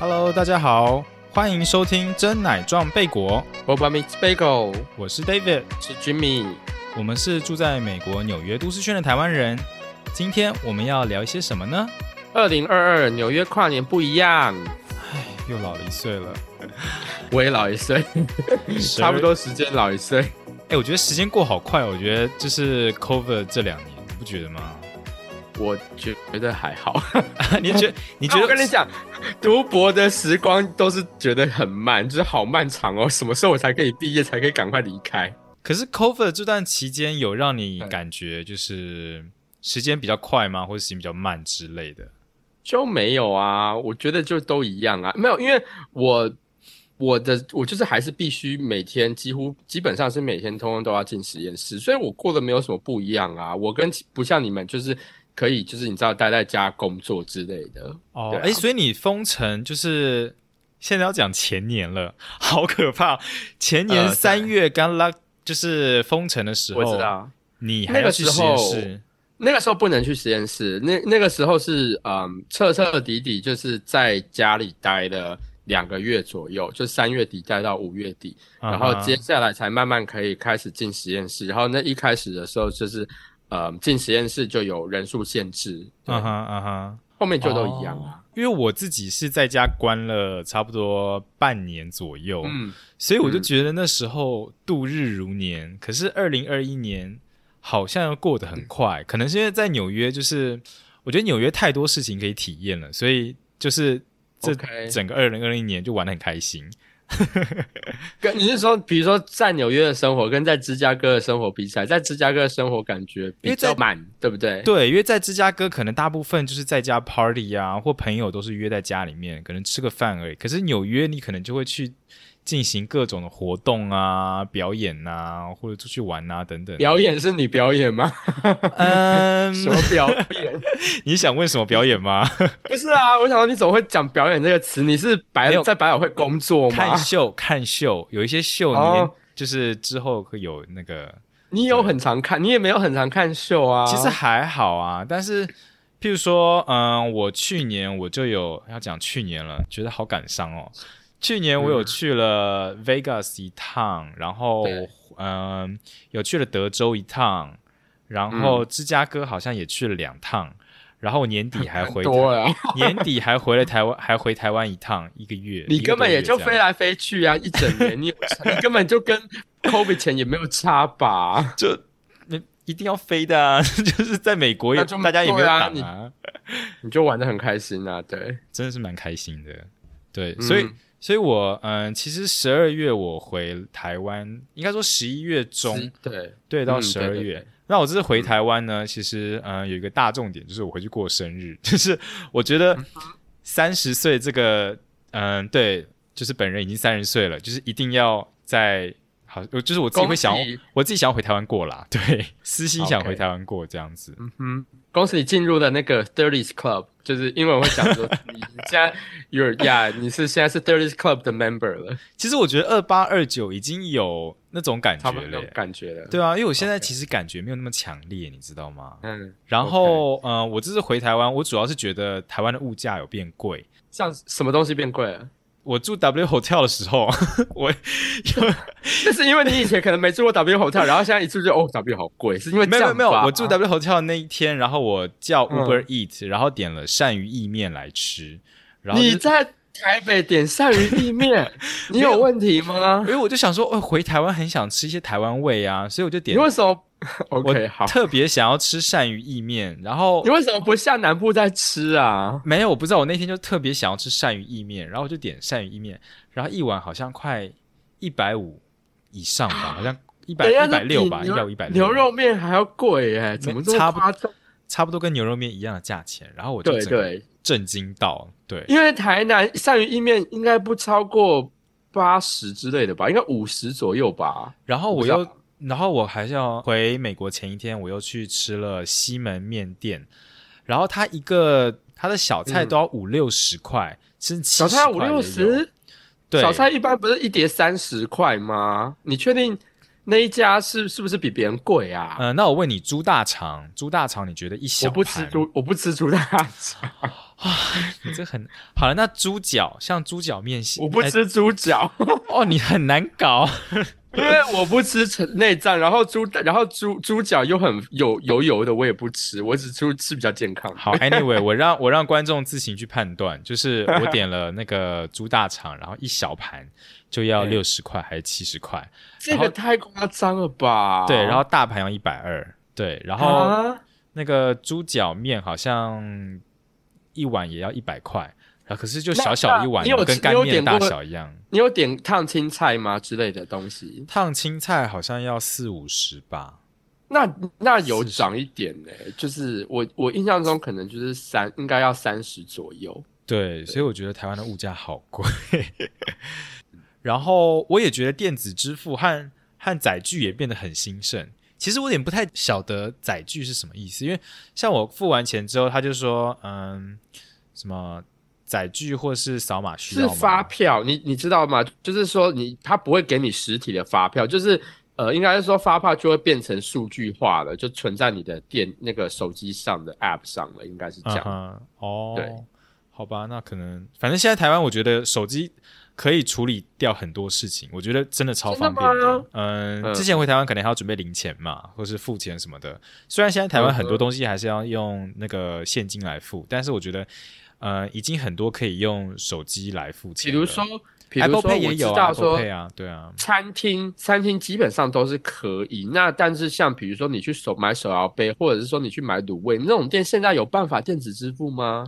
Hello，大家好，欢迎收听真奶撞贝果，Boba Mix Bagel 我是 David，是 Jimmy。我们是住在美国纽约都市圈的台湾人。今天我们要聊一些什么呢？二零二二纽约跨年不一样，唉，又老了一岁了，我也老一岁，差不多时间老一岁。哎，我觉得时间过好快，我觉得就是 Cover 这两年，你不觉得吗？我觉得还好。你觉 你觉啊得？我跟你讲，读博的时光都是觉得很慢，就是好漫长哦。什么时候我才可以毕业，才可以赶快离开？可是 Cover 这段期间有让你感觉就是时间比较快吗？或者时间比较慢之类的？就没有啊，我觉得就都一样啊。没有，因为我我的我就是还是必须每天几乎基本上是每天通通都要进实验室，所以我过得没有什么不一样啊。我跟不像你们就是可以就是你知道待在家工作之类的。哦，哎、所以你封城就是现在要讲前年了，好可怕！前年呃三月刚拉就是封城的时候，我知道你还那个要去实验时候室，那个时候不能去实验室，那那个时候是嗯彻彻底底就是在家里待了两个月左右，就三月底待到五月底。然后接下来才慢慢可以开始进实验室。然后那一开始的时候就是，呃，进实验室就有人数限制，对，啊哈啊哈，后面就都一样啊。因为我自己是在家关了差不多半年左右，嗯，所以我就嗯觉得那时候度日如年。可是二零二一年好像又过得很快，可能是因为在纽约，就是我觉得纽约太多事情可以体验了，所以就是这整个二零二一年就玩的很开心。跟你是说，比如说在纽约的生活跟在芝加哥的生活比起来，在芝加哥的生活感觉比较慢，对不对？对，因为在芝加哥，可能大部分就是在家 party 啊，或朋友都是约在家里面，可能吃个饭而已。可是纽约，你可能就会去进行各种的活动啊、表演啊，或者出去玩啊等等。表演是你表演吗？嗯，什么表演？你想问什么表演吗？不是啊，我想说你怎么会讲表演这个词？你是百在百老汇工作吗看？秀，看秀，有一些秀，你哦就是之后会有那个，你有很常看，你也没有很常看秀啊。其实还好啊。但是，譬如说，嗯，我去年我就有要讲去年了，觉得好感伤哦。去年我有嗯去了 Vegas 一趟，然后对嗯，有去了德州一趟，然后芝加哥好像也去了两趟，然后年底还回。年底还回了台湾，还回台湾一趟，一个月。你根本也就飞来飞去啊，一整年，你你根本就跟 COVID 前也没有差吧？就那一定要飞的啊，就是在美国也大家也没有挡啊，你就玩的很开心啊，对，真的是蛮开心的。对，嗯所以所以我嗯，其实十二月我回台湾，应该说十一月中是对，对到嗯十二月。对对对那我这次回台湾呢，其实嗯有一个大重点，就是我回去过生日，就是我觉得三十岁这个嗯对，就是本人已经三十岁了，就是一定要在。好，就是我自己会想我自己想要回台湾过啦，对，私心想回台湾过这样子。嗯哼，恭喜你进入了那个 Thirties Club，就是英文会讲说你 你现在 you're yeah，你是现在是 Thirties Club 的 member 了，其实我觉得二八二九已经有那种感觉了，感觉了。对啊，因为我现在其实感觉没有那么强烈，你知道吗？嗯，然后呃，我这次回台湾，我主要是觉得台湾的物价有变贵。像什么东西变贵了？我住 W Hotel 的时候，我 那是因为你以前可能没住过 W hotel，然后现在一住就哦 W 好贵，是因为没有没有我住 W Hotel 的那一天，然后我叫嗯 Uber Eat，、然后点了鳝鱼意面来吃，然后你在台北点鳝鱼意面，你有问题吗因？为我就想说，哦，回台湾很想吃一些台湾味啊，所以我就点你。为什么我 OK，好，特别想要吃鳝鱼意面，然后你为什么不下南部再吃啊？没有，我不知道，我那天就特别想要吃鳝鱼意面，然后我就点鳝鱼意面，然后一碗好像快一百五以上吧，好像一百一百六吧，一百五一百六，牛肉面还要贵耶，怎么这差不么夸张？差不多跟牛肉面一样的价钱，然后我就对整震惊到，对，因为台南鳝鱼意面应该不超过八十之类的吧，应该五十左右吧。然后我又，然后我还是要回美国前一天，我又去吃了西门面店，然后它一个它的小菜嗯都要五六十块，甚至小菜五六十，对，小菜一般不是一碟三十块吗？你确定那一家是是不是比别人贵啊？呃，那我问你，猪大肠，猪大肠，你觉得一小我不吃盘猪，我不吃猪大肠。啊，你这很好了。那猪脚像猪脚面我不吃猪脚，哦，你很难搞。因为我不吃成内脏，然后猪然后猪猪脚又很有油油的，我也不吃，我只吃吃比较健康。好，Anyway，我让我让观众自行去判断，就是我点了那个猪大肠，然后一小盘就要六十块还是七十块？这个太夸张了吧？对，然后大盘要一百二，对，然后啊那个猪脚面好像一碗也要一百块，然后可是就小小一碗有，跟干面大小一样。你有点烫青菜吗之类的东西？烫青菜好像要四五十吧？那那有涨一点呢、就是我我印象中可能就是三，应该要三十左右。对，所以我觉得台湾的物价好贵。然后我也觉得电子支付和和载具也变得很兴盛。其实我有点不太晓得载具是什么意思，因为像我付完钱之后，他就说，嗯，什么载具或是扫码需要？是发票，你你知道吗？就是说你他不会给你实体的发票，就是呃，应该是说发票就会变成数据化了，就存在你的电那个手机上的 App 上了，应该是这样。嗯哼，哦，对，好吧，那可能反正现在台湾，我觉得手机可以处理掉很多事情，我觉得真的超方便的嗯之前回台湾可能还要准备零钱嘛，或是付钱什么的。虽然现在台湾很多东西还是要用那个现金来付，但是我觉得呃，已经很多可以用手机来付比钱比。如说，比如说我知道说啊，对啊，餐厅餐厅基本上都是可以。那但是像比如说你去手买手摇杯，或者是说你去买卤味那种店，现在有办法电子支付吗？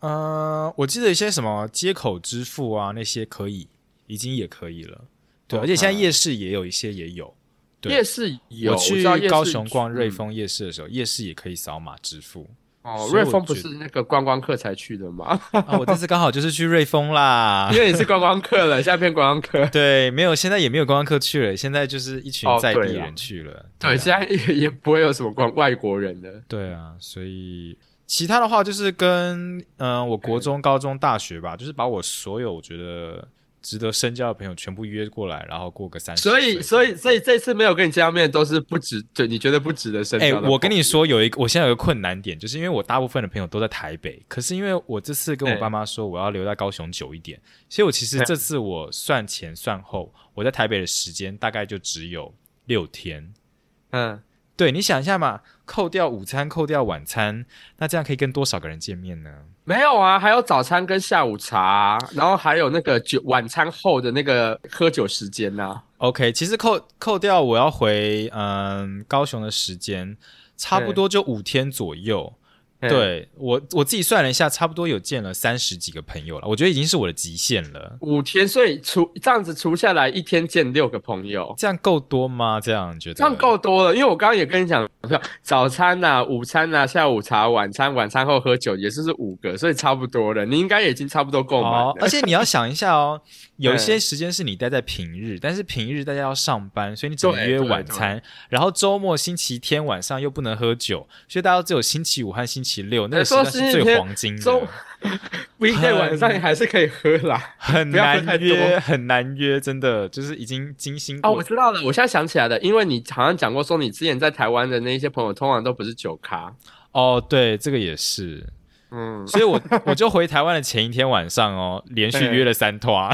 呃，我记得一些什么接口支付啊，那些可以，已经也可以了。对，而且现在夜市也有一些也有。对夜市有，我去高雄逛瑞嗯丰夜市的时候，夜市也可以扫码支付。哦，瑞丰不是那个观光客才去的吗？啊，我这次刚好就是去瑞丰啦 因。为你是观光客了，现在变观光客。对，没有，现在也没有观光客去了，现在就是一群哦在地人去了。对，啊现在也也不会有什么光外国人的。对啊，所以其他的话就是跟嗯、呃我国中、高中、大学吧，就是把我所有我觉得值得深交的朋友全部约过来，然后过个三十。所以，所以，所以这次没有跟你见到面，都是不值，对你觉得不值得深交哎、的。我跟你说，有一个我现在有个困难点，就是因为我大部分的朋友都在台北，可是因为我这次跟我哎爸妈说我要留在高雄久一点，所以我其实哎这次我算前算后，我在台北的时间大概就只有六天。嗯，对，你想一下嘛，扣掉午餐，扣掉晚餐，那这样可以跟多少个人见面呢？没有啊，还有早餐跟下午茶，然后还有那个酒晚餐后的那个喝酒时间呐、OK，其实扣扣掉我要回嗯高雄的时间，差不多就五天左右。嘿，对我我自己算了一下，差不多有见了三十几个朋友了，我觉得已经是我的极限了。五天，所以除这样子除下来，一天见六个朋友，这样够多吗？这样觉得？这样够多了。因为我刚刚也跟你讲，早餐呐、午餐呐、下午茶、晚餐，晚餐后喝酒也是是五个，所以差不多了。你应该已经差不多够满了。哦，而且你要想一下哦，有一些嗯时间是你待在平日，但是平日大家要上班，所以你只能约晚餐，然后周末星期天晚上又不能喝酒，所以大家只有星期五和星期六那个时说段是最黄金周的，weekday 晚上你还是可以喝啦。很难约，很难约，真的就是已经精心哦，我知道了，我现在想起来了，因为你好像讲过说你之前在台湾的那些朋友，通常都不是酒咖。哦，对，这个也是，嗯，所以我 我就回台湾的前一天晚上哦，连续约了三团，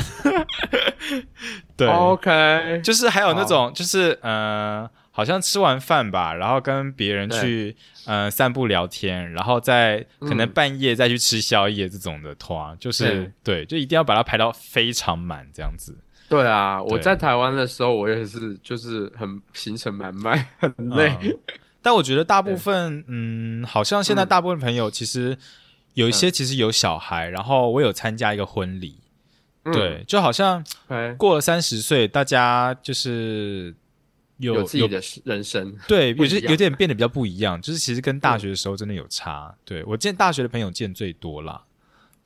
对，OK，就是还有那种就是呃，好像吃完饭吧，然后跟别人去呃散步聊天，然后再可能嗯半夜再去吃宵夜这种的团，就是对，就一定要把它排到非常满这样子。对啊，我在台湾的时候，我也是，就是很行程满满，很累。嗯。但我觉得大部分，嗯，好像现在嗯。大部分朋友其实有一些其实有小孩，然后我有参加一个婚礼，嗯。对，就好像过了三十岁，大家就是有有自己的人生。对，有些有点变得比较不一样，就是其实跟大学的时候真的有差。对我见大学的朋友见最多啦，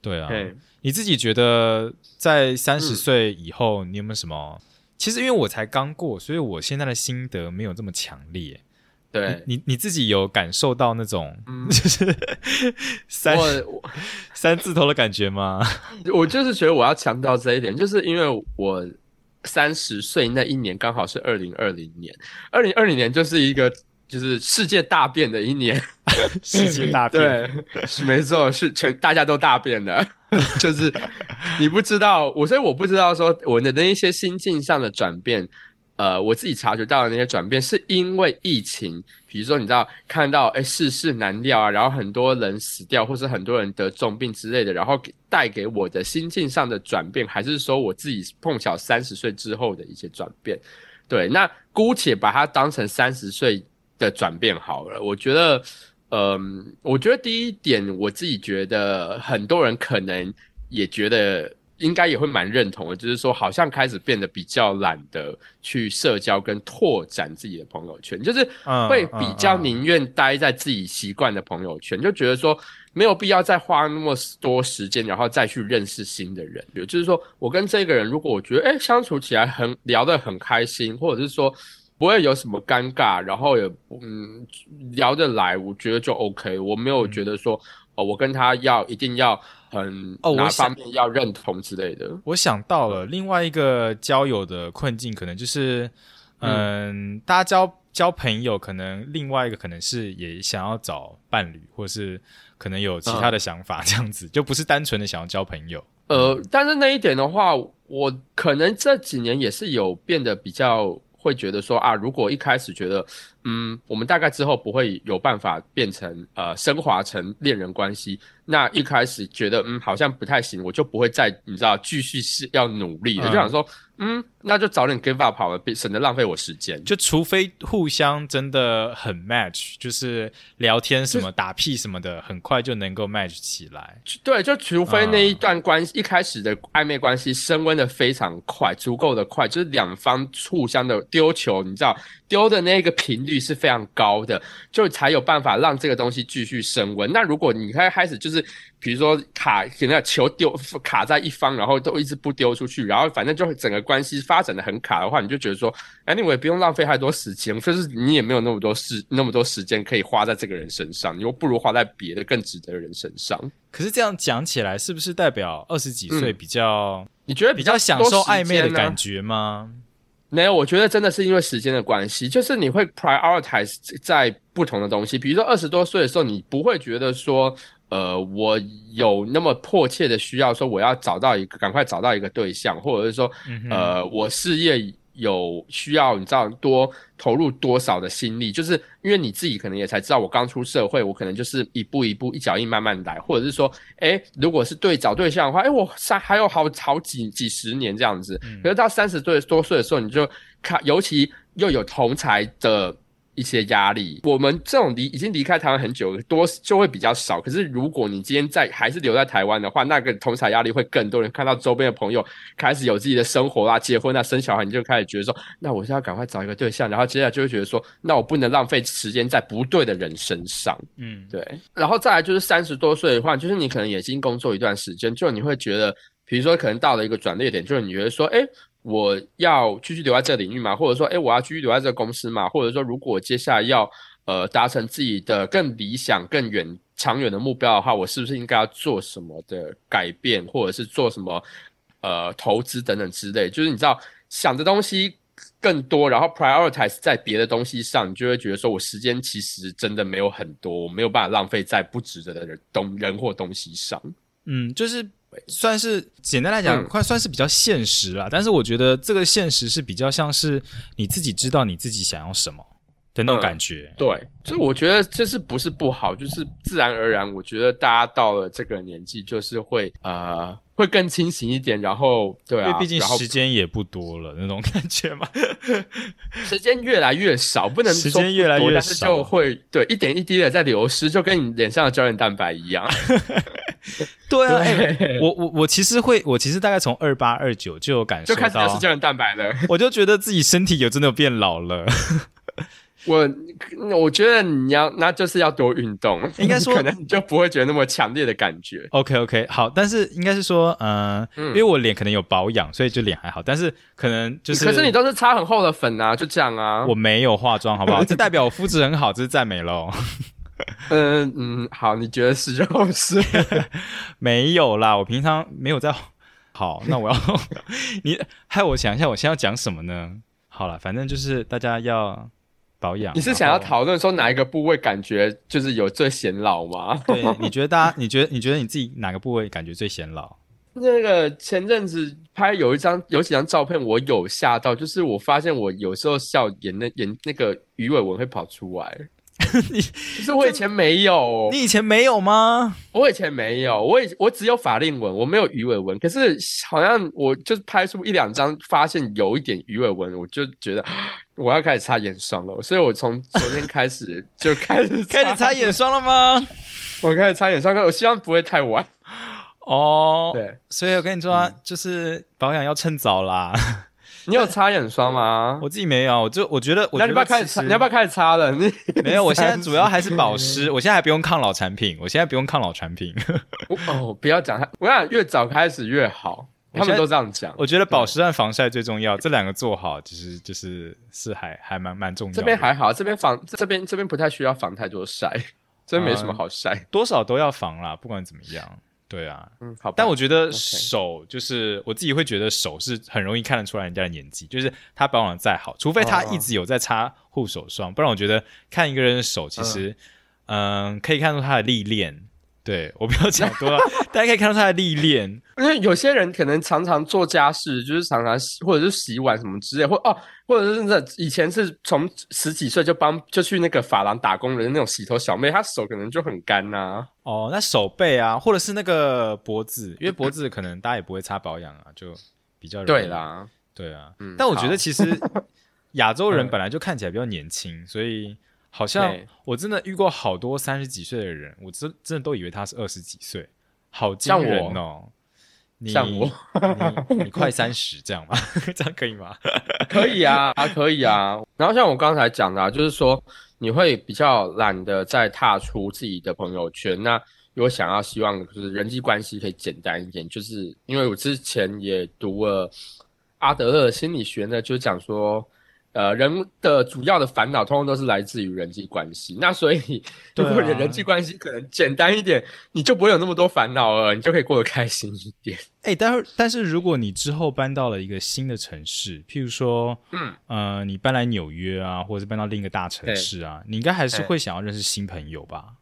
对啊，对，你自己觉得在三十嗯岁以后，你有没有什么？其实因为我才刚过，所以我现在的心得没有这么强烈。对，你你自己有感受到那种、嗯就是 三三字头的感觉吗？我就是觉得我要强调这一点，就是因为我三十岁那一年刚好是二零二零年，二零二零年就是一个就是世界大变的一年，世界大变，对，是没错，是全大家都大变的，就是你不知道我，所以我不知道说我的那一些心境上的转变。呃，我自己察觉到的那些转变，是因为疫情，比如说你知道看到哎世事难料啊，然后很多人死掉，或是很多人得重病之类的，然后带给我的心境上的转变，还是说我自己碰巧三十岁之后的一些转变？对，那姑且把它当成三十岁的转变好了。我觉得，嗯，我觉得第一点，我自己觉得很多人可能也觉得。应该也会蛮认同的，就是说，好像开始变得比较懒得去社交跟拓展自己的朋友圈，就是会比较宁愿待在自己习惯的朋友圈，就觉得说没有必要再花那么多时间，然后再去认识新的人。比如，就是说我跟这个人，如果我觉得哎相处起来很聊得很开心，或者是说不会有什么尴尬，然后也嗯聊得来，我觉得就 OK。我没有觉得说哦，我跟他要一定要。很哦，哪方面要认同之类的。我想到了另外一个交友的困境，可能就是，嗯，大家交交朋友，可能另外一个可能是也想要找伴侣，或是可能有其他的想法，这样子就不是单纯的想要交朋友。呃，但是那一点的话，我可能这几年也是有变得比较。会觉得说啊，如果一开始觉得，嗯，我们大概之后不会有办法变成呃升华成恋人关系，那一开始觉得嗯好像不太行，我就不会再你知道继续是要努力的，就想说。嗯，那就早点 give up 好了，省得浪费我时间。就除非互相真的很 match，就是聊天什么、打屁什么的，很快就能够 match 起来。对，就除非那一段关系一开始的暧昧关系升温的非常快，足够的快，就是两方互相的丢球，你知道。丢的那个频率是非常高的，就才有办法让这个东西继续升温。那如果你开开始就是，比如说卡，那个球丢卡在一方，然后都一直不丢出去，然后反正就整个关系发展的很卡的话，你就觉得说，anyway 不用浪费太多时间，就是你也没有那么多事那么多时间可以花在这个人身上，你又不如花在别的更值得的人身上。可是这样讲起来，是不是代表二十几岁比较？你觉得比较享受暧昧的感觉吗？没有，我觉得真的是因为时间的关系，就是你会 prioritize 在不同的东西。比如说二十多岁的时候，你不会觉得说，呃，我有那么迫切的需要说我要找到一个，赶快找到一个对象，或者是说，呃，我事业。有需要你知道多投入多少的心力，就是因为你自己可能也才知道，我刚出社会，我可能就是一步一步、一脚印慢慢来，或者是说，哎，如果是对找对象的话，哎，我三还有好好几几十年这样子，可是到三十岁多岁的时候，你就看，尤其又有同才的。一些压力，我们这种离已经离开台湾很久，多就会比较少。可是如果你今天在还是留在台湾的话，那个同场压力会更多。人看到周边的朋友开始有自己的生活啦、结婚啊、生小孩，你就开始觉得说，那我现在赶快找一个对象。然后接下来就会觉得说，那我不能浪费时间在不对的人身上。嗯，对。然后再来就是三十多岁的话，就是你可能已经工作一段时间，就你会觉得，比如说可能到了一个转捩点，就是你觉得说，哎。我要继续留在这个领域嘛，或者说，哎，我要继续留在这个公司嘛，或者说，如果接下来要呃达成自己的更理想、更远、长远的目标的话，我是不是应该要做什么的改变，或者是做什么呃投资等等之类？就是你知道想的东西更多，然后 prioritize 在别的东西上，你就会觉得说我时间其实真的没有很多，我没有办法浪费在不值得的人东人或东西上。嗯，就是。算是简单来讲，快算是比较现实了。但是我觉得这个现实是比较像是你自己知道你自己想要什么的那种感觉。对，所以我觉得这是不是不好，就是自然而然。我觉得大家到了这个年纪，就是会呃会更清醒一点。然后对啊，因为毕竟时间也不多了，那种感觉嘛。时间越来越少，不能时间越来越少，就会对一点一滴的在流失，就跟你脸上的胶原蛋白一样。对啊，我我我其实会，我其实大概从二八二九就有感受到，就开始流失胶原蛋白了。我就觉得自己身体有真的变老了。我我觉得你要那就是要多运动，应该说可能你就不会觉得那么强烈的感觉。OK OK，好，但是应该是说，嗯，因为我脸可能有保养，所以就脸还好，但是可能就是，可是你都是擦很厚的粉啊，就这样啊。我没有化妆，好不好？这代表我肤质很好，这是赞美喽。嗯嗯，好，你觉得是就是，没有啦，我平常没有在。好，那我要你害我想一下，我现在要讲什么呢？好了，反正就是大家要保养。你是想要？讨论说哪一个部位感觉就是有最显老吗？对，你觉得大家，你觉得你觉得你自己哪个部位感觉最显老？那个前阵子拍有一张有几张照片，我有吓到，就是我发现我有时候笑眼那眼那个鱼尾纹会跑出来，你可是我以前没有，你以前没有吗？我以前没有，我以我只有法令纹，我没有鱼尾纹。可是好像我就拍出一两张，发现有一点鱼尾纹，我就觉得 我要开始擦眼霜了。所以我从昨天开始 就开始开始擦眼，霜了吗？我开始擦眼霜，我希望不会太晚。哦，对所以我跟你说啊，就是保养要趁早啦。你有擦眼霜吗？我自己没有，我就我觉得，你要不要开始擦？你要不要开始擦了？你 没有，我现在主要还是保 湿，我现在还不用抗老产品，我现在不用抗老产品。哦，不要讲它，我想越早开始越好，他们都这样讲。我觉得保湿和防晒最重要，这两个做好，其实就是是还还蛮蛮重要的。这边还好，这边防这边这边不太需要防太多晒，这边没什么好晒。多少都要防啦，不管怎么样，对啊。嗯，好吧。但我觉得手就是我自己会觉得手是很容易看得出来人家的年纪，就是他保养的再好，除非他一直有在擦护手霜，不然我觉得看一个人的手，其实嗯可以看出他的历练。对我不要讲多了，大家可以看到他的历练。因为有些人可能常常做家事，就是常常洗或者是洗碗什么之类，或哦，或者是那以前是从十几岁就帮就去那个发廊打工的那种洗头小妹，她手可能就很干呐、哦，那手背啊，或者是那个脖子，因为脖子可能大家也不会擦保养啊，就比较容易对，啦，对啊。嗯但我觉得其实 亚洲人嗯本来就看起来比较年轻，所以好像我真的遇过好多三十几岁的人，我真真的都以为他是二十几岁，好惊像我人哦！你像我你你快三十这样吗？这样可以吗？可以啊，可以啊。然后像我刚才讲的、啊，就是说你会比较懒得再踏出自己的朋友圈。那如果想要希望就是人际关系可以简单一点，就是因为我之前也读了阿德勒心理学呢，就讲说。呃，人的主要的烦恼通通都是来自于人际关系。那所以，如果你的对啊人际关系可能简单一点，你就不会有那么多烦恼了，你就可以过得开心一点。哎、但是但是如果你之后搬到了一个新的城市，譬如说，嗯，呃，你搬来纽约啊，或者是搬到另一个大城市啊，你应该还是会想要认识新朋友吧？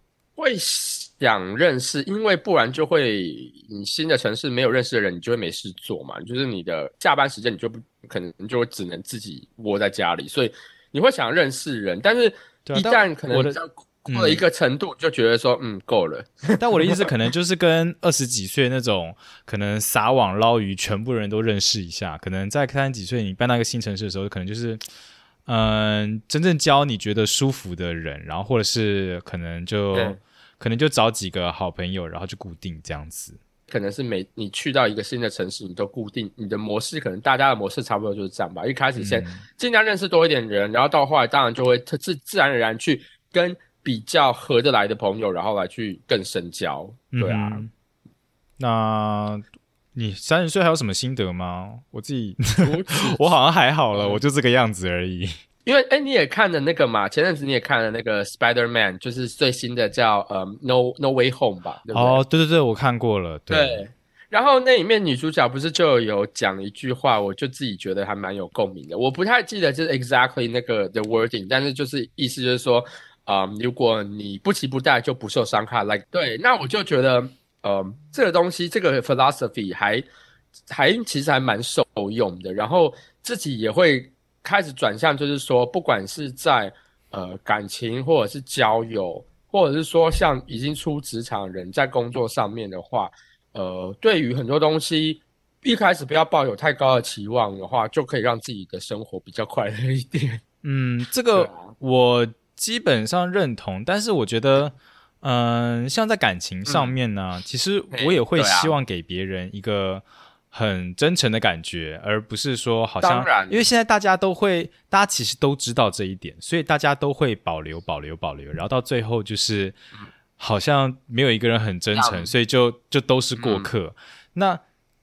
会想认识，因为不然就会你新的城市没有认识的人，你就会没事做嘛。就是你的下班时间，你就不可能就会只能自己窝在家里，所以你会想认识人，但是一旦可能过了一个程度，就觉得说嗯够了。但我的意思可能就是跟二十几岁那种可能撒网捞鱼，全部人都认识一下。可能在三十几岁你搬到一个新城市的时候，可能就是嗯、真正交你觉得舒服的人，然后或者是可能就对可能就找几个好朋友，然后就固定这样子。可能是每你去到一个新的城市，你都固定你的模式，可能大家的模式差不多就是这样吧。一开始先嗯尽量认识多一点人，然后到后来当然就会自自自然而然去跟比较合得来的朋友，然后来去更深交。对啊，嗯那你三十岁还有什么心得吗？我自己 我好像还好嗯了，我就这个样子而已。因为哎，你也看了那个嘛？前阵子你也看了那个 Spider Man，就是最新的叫呃 No No Way Home 吧？对不对？哦，对对对，我看过了。对，对。然后那里面女主角不是就有讲一句话，我就自己觉得还蛮有共鸣的。我不太记得就是 exactly 那个的 wording，但是就是意思就是说，啊、如果你不期不待就不受伤害，like 对，那我就觉得，呃，这个东西这个 philosophy 还还其实还蛮受用的。然后自己也会开始转向，就是说，不管是在呃感情或者是交友，或者是说像已经出职场人在工作上面的话。呃，对于很多东西，一开始不要抱有太高的期望的话，就可以让自己的生活比较快乐一点。嗯，这个我基本上认同，但是我觉得，嗯、像在感情上面呢，其实我也会希望给别人一个很真诚的感觉，而不是说好像因为现在大家都会，大家其实都知道这一点，所以大家都会保留、保留、保留，然后到最后就是好像没有一个人很真诚，嗯所以就就都是过客。那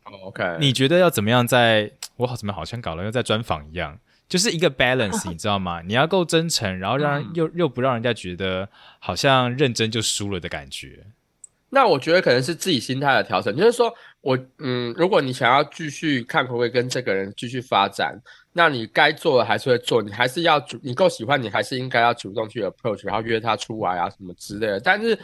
哦 OK，你觉得要怎么样在？我好怎么好像搞了又在专访一样，就是一个 balance，你知道吗？你要够真诚，然后让、嗯又又不让人家觉得好像认真就输了的感觉。那我觉得可能是自己心态的调整，就是说我嗯，如果你想要继续看可不可以跟这个人继续发展，那你该做的还是会做，你还是要主，你够喜欢，你还是应该要主动去 approach，然后约他出来啊什么之类的。但是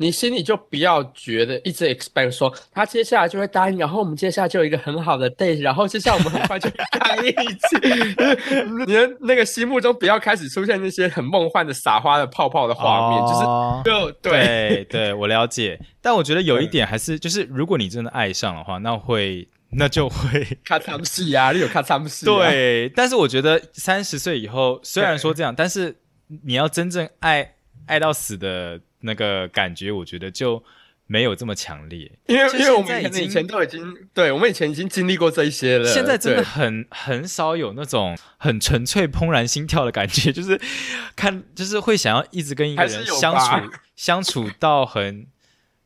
你心里就不要觉得一直 expect 说他接下来就会答应，然后我们接下来就有一个很好的 date，然后接下来我们很快就在一起。你的那个心目中不要开始出现那些很梦幻的撒花的泡泡的画面，就是哦就对对对，我了解。但我觉得有一点还是，就是如果你真的爱上的话，那会那就会看他们戏啊，你有看他们戏、啊？对。但是我觉得三十岁以后，虽然说 这样，但是你要真正爱爱到死的那个感觉，我觉得就没有这么强烈。因为因为我们以前都已经，对我们以前已经经历过这一些了。现在真的很很少有那种很纯粹怦然心跳的感觉，就是看就是会想要一直跟一个人相吧处相处到很。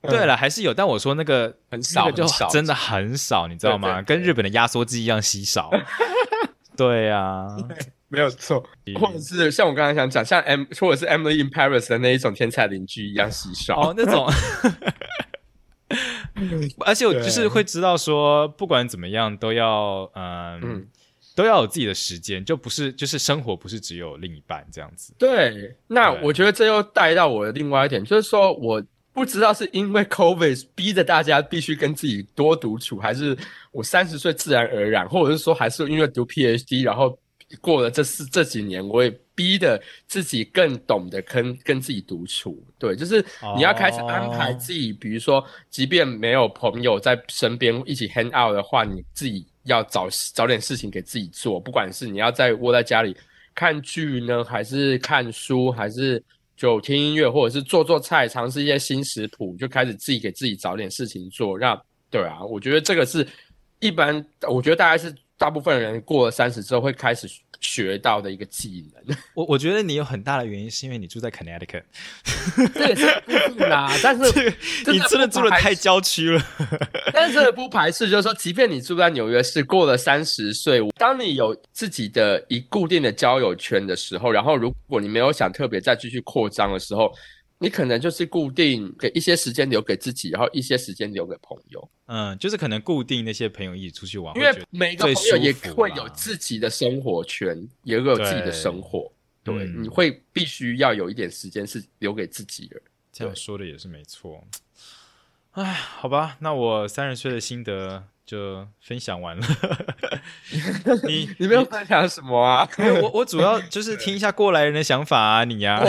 对了，还是有，但我说那个很少那个就少真的很少，你知道吗？对对跟日本的压缩机一样稀少。对啊，没有错，或者是像我刚才想讲，像 M 或者是 Emily in Paris 的那一种天才邻居一样稀少。哦，那种，而且我就是会知道说，不管怎么样都要，嗯，嗯。都要有自己的时间，就不是就是生活不是只有另一半这样子。对，那对。我觉得这又带到我的另外一点，就是说我不知道是因为 COVID 逼着大家必须跟自己多独处，还是我三十岁自然而然，或者是说还是因为读 PhD，然后过了这四这几年，我也逼的自己更懂得跟跟自己独处。对，就是你要开始安排哦自己，比如说，即便没有朋友在身边一起 hang out 的话，你自己要找找点事情给自己做，不管是你要在窝在家里看剧呢，还是看书，还是就听音乐，或者是做做菜，尝试一些新食谱，就开始自己给自己找点事情做。让对啊，我觉得这个是一般，我觉得大概是大部分人过了三十之后会开始学到的一个技能。我我觉得你有很大的原因是因为你住在 Connecticut，这也是不一定啦，但是 你真的住的太郊区了。但是不排斥，就是说，即便你住在纽约市，过了三十岁，当你有自己的一固定的交友圈的时候，然后如果你没有想特别再继续扩张的时候，你可能就是固定给一些时间留给自己，然后一些时间留给朋友，嗯，就是可能固定那些朋友一起出去玩，因为每个最朋友也会有自己的生活圈，也会有自己的生活。对，嗯你会必须要有一点时间是留给自己的。这样说的也是没错。哎，好吧，那我三十岁的心得就分享完了。你你没有分享什么啊？没有我我主要就是 听一下过来人的想法啊，你呀、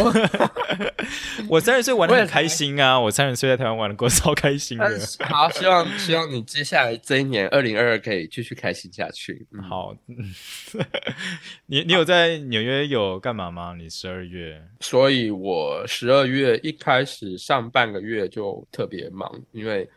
我三十岁玩的很开心啊，我三十岁在台湾玩的过超开心的。好，希望希望你接下来这一年二零二二可以继续开心下去。嗯，好，嗯你你有在纽约有干嘛吗？你十二月所以我十二月一开始上半个月就特别忙，因为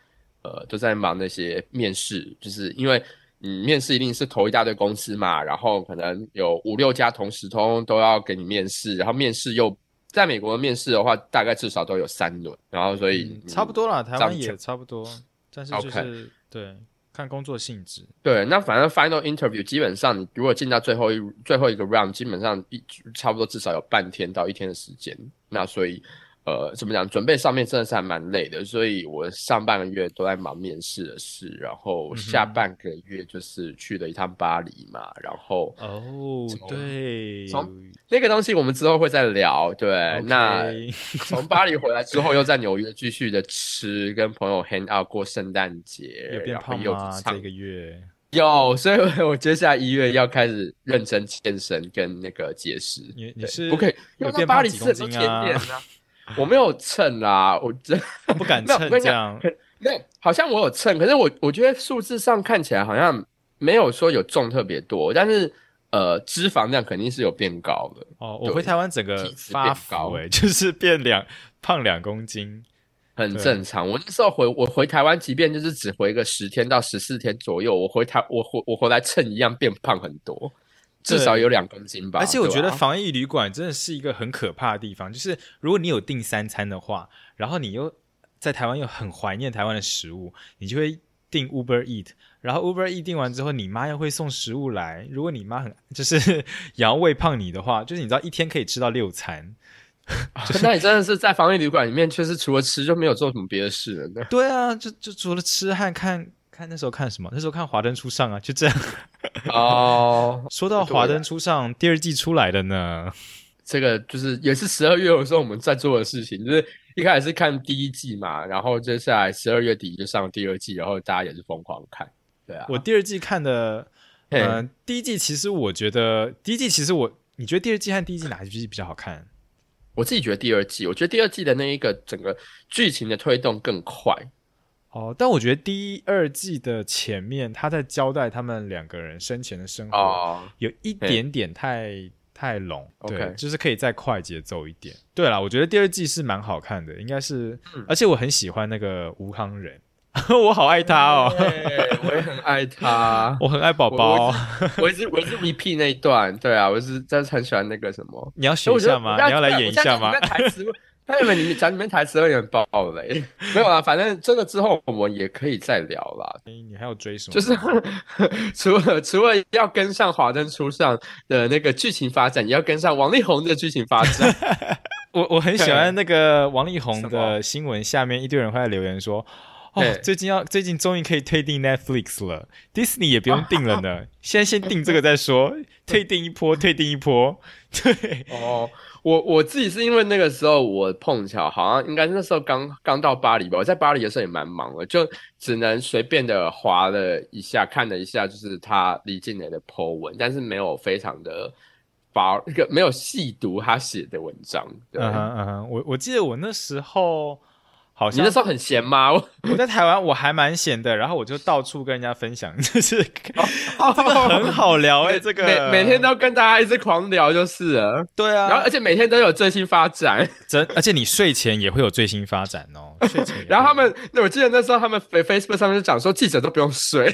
呃都在忙那些面试，就是因为你面试一定是投一大堆公司嘛，然后可能有五六家同时通都要给你面试，然后面试又在美国面试的话，大概至少都有三轮，然后所以、差不多啦，台这样湾也差不多，但是就是对看工作性质。对，那反正 final interview 基本上，你如果进到最后一最后一个 round，基本上一差不多至少有半天到一天的时间。那所以，呃，怎么讲，准备上面真的是还蛮累的。所以我上半个月都在忙面试的事，然后下半个月就是去了一趟巴黎嘛。然后哦从，对，从那个东西我们之后会再聊。对那 从巴黎回来之后，又在纽约继续的吃，跟朋友 hang out 过圣诞节，有变胖吗？这个月有，所以 我接下来一月要开始认真健身跟那个节食。你你是不可以？因有为巴黎吃很多甜点啊。我没有称啦，我真不敢称这样可没有，好像我有称，可是我我觉得数字上看起来好像没有说有重特别多，但是呃，脂肪量肯定是有变高的。哦。我回台湾整个发变高福哎，就是变两胖两公斤。很正常。我那时候回我回台湾，即便就是只回个十天到十四天左右，我回台我回我回来称一样变胖很多，至少有两公斤吧。而且我觉得防疫旅馆真的是一个很可怕的地方，就是如果你有订三餐的话，然后你又在台湾又很怀念台湾的食物，你就会订 Uber Eat，然后 Uber Eat 订完之后，你妈又会送食物来。如果你妈很就是也要喂胖你的话，就是你知道一天可以吃到六餐。那你真的是在防疫旅馆里面，确实除了吃就没有做什么别的事了。对啊，就就除了吃和看看那时候看什么？那时候看《华灯初上》啊，就这样。哦，说到《华灯初上》第二季出来的呢，这个就是也是十二月的时候我们在做的事情，就是一开始是看第一季嘛，然后接下来十二月底就上第二季，然后大家也是疯狂看。对啊，我第二季看的，嗯，第一季其实我觉得第一季其实我，你觉得第二季和第一季哪一季比较好看？我自己觉得第二季，我觉得第二季的那一个整个剧情的推动更快。哦，但我觉得第二季的前面他在交代他们两个人生前的生活，有一点点太太拢，对，就是可以再快节奏一点。对了，我觉得第二季是蛮好看的，应该是，而且我很喜欢那个吴康仁。我好爱他哦，我也很爱他，我很爱宝宝。我是我是 repeat 那一段，对啊，我是真的很喜欢那个什么。你要学一下吗？你要来演一下吗？台词，他以为你讲里面台词有点爆雷，没有啊，反正这个之后我们也可以再聊啦。你还要追什么？就是 除了除了要跟上华灯初上的那个剧情发展，也要跟上王力宏的剧情发展。我我很喜欢那个王力宏的新闻，下面一堆人会在留言说。哦，最近要最近终于可以退订 Netflix 了，Disney 也不用订了呢。现在先订这个再说，退订一波，退订一波。对，哦，我我自己是因为那个时候我碰巧好像应该那时候刚刚到巴黎吧，我在巴黎的时候也蛮忙的，就只能随便的划了一下，看了一下，就是他李静蕾的 po 文，但是没有非常的把一个没有细读他写的文章。嗯哼嗯哼，我我记得我那时候。好，你那时候很闲吗？我 在台湾，我还蛮闲的，然后我就到处跟人家分享，就是 这个很好聊哎，这个每每天都跟大家一直狂聊就是了。对啊，然后而且每天都有最新发展，真而且你睡前也会有最新发展哦。睡前，然后他们，那我记得那时候他们 Facebook 上面就讲说，记者都不用睡，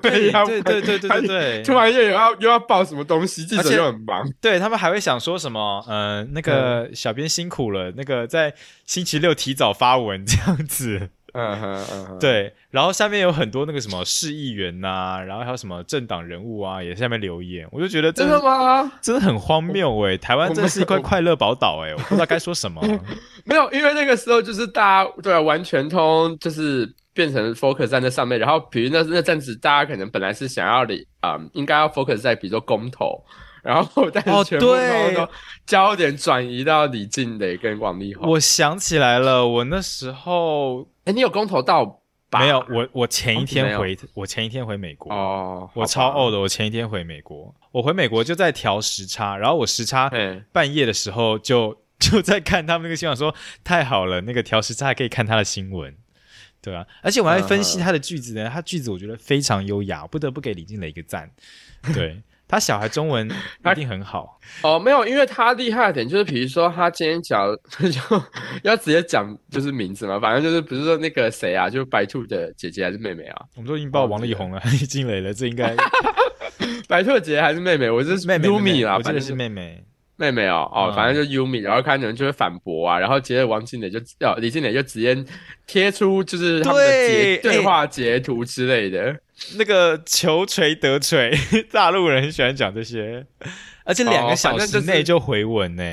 对对对对对对，突然又要又要报什么东西，记者又很忙，对他们还会想说什么，嗯，那个小编辛苦了，那个在星期六提早发文。这样子，嗯哼嗯哼，对，然后下面有很多那个什么市议员呐，然后还有什么政党人物啊，也下面留言，我就觉得真的吗？真的很荒谬哎，台湾真的是一块快乐宝岛哎，我不知道该说什么。没有，因为那个时候就是大家对完全通就是变成 focus 在那上面，然后比如那那阵子大家可能本来是想要的啊，应该要 focus 在比如说公投。然后，但是全部都焦点转移到李静蕾跟王力宏。我想起来了，我那时候，哎，你有公投到？没有，我我前一天回，我前一天回美国。哦，我超 old 的，我前一天回美国，我回美国就在调时差，然后我时差半夜的时候就就在看他们那个新闻，说太好了，那个调时差还可以看他的新闻，对啊，而且我还分析他的句子呢，他句子我觉得非常优雅，不得不给李静蕾一个赞，对。他小孩中文 一定很好哦，没有，因为他厉害的点就是，比如说他今天讲，就 要直接讲就是名字嘛，反正就是比如说那个谁啊，就是白兔的姐姐还是妹妹啊？我们都已经报王力宏了，李金磊了，这应该白兔姐姐还是妹妹？我是妹妹，Umi 啦，我记得是妹妹。妹妹哦哦，反正就 Umi，然后看人就会反驳啊，然后接着王静磊就要李静磊就直接贴出就是他们的截对话截图之类的，那个求锤得锤，大陆人很喜欢讲这些，而且两个小时内就回文呢，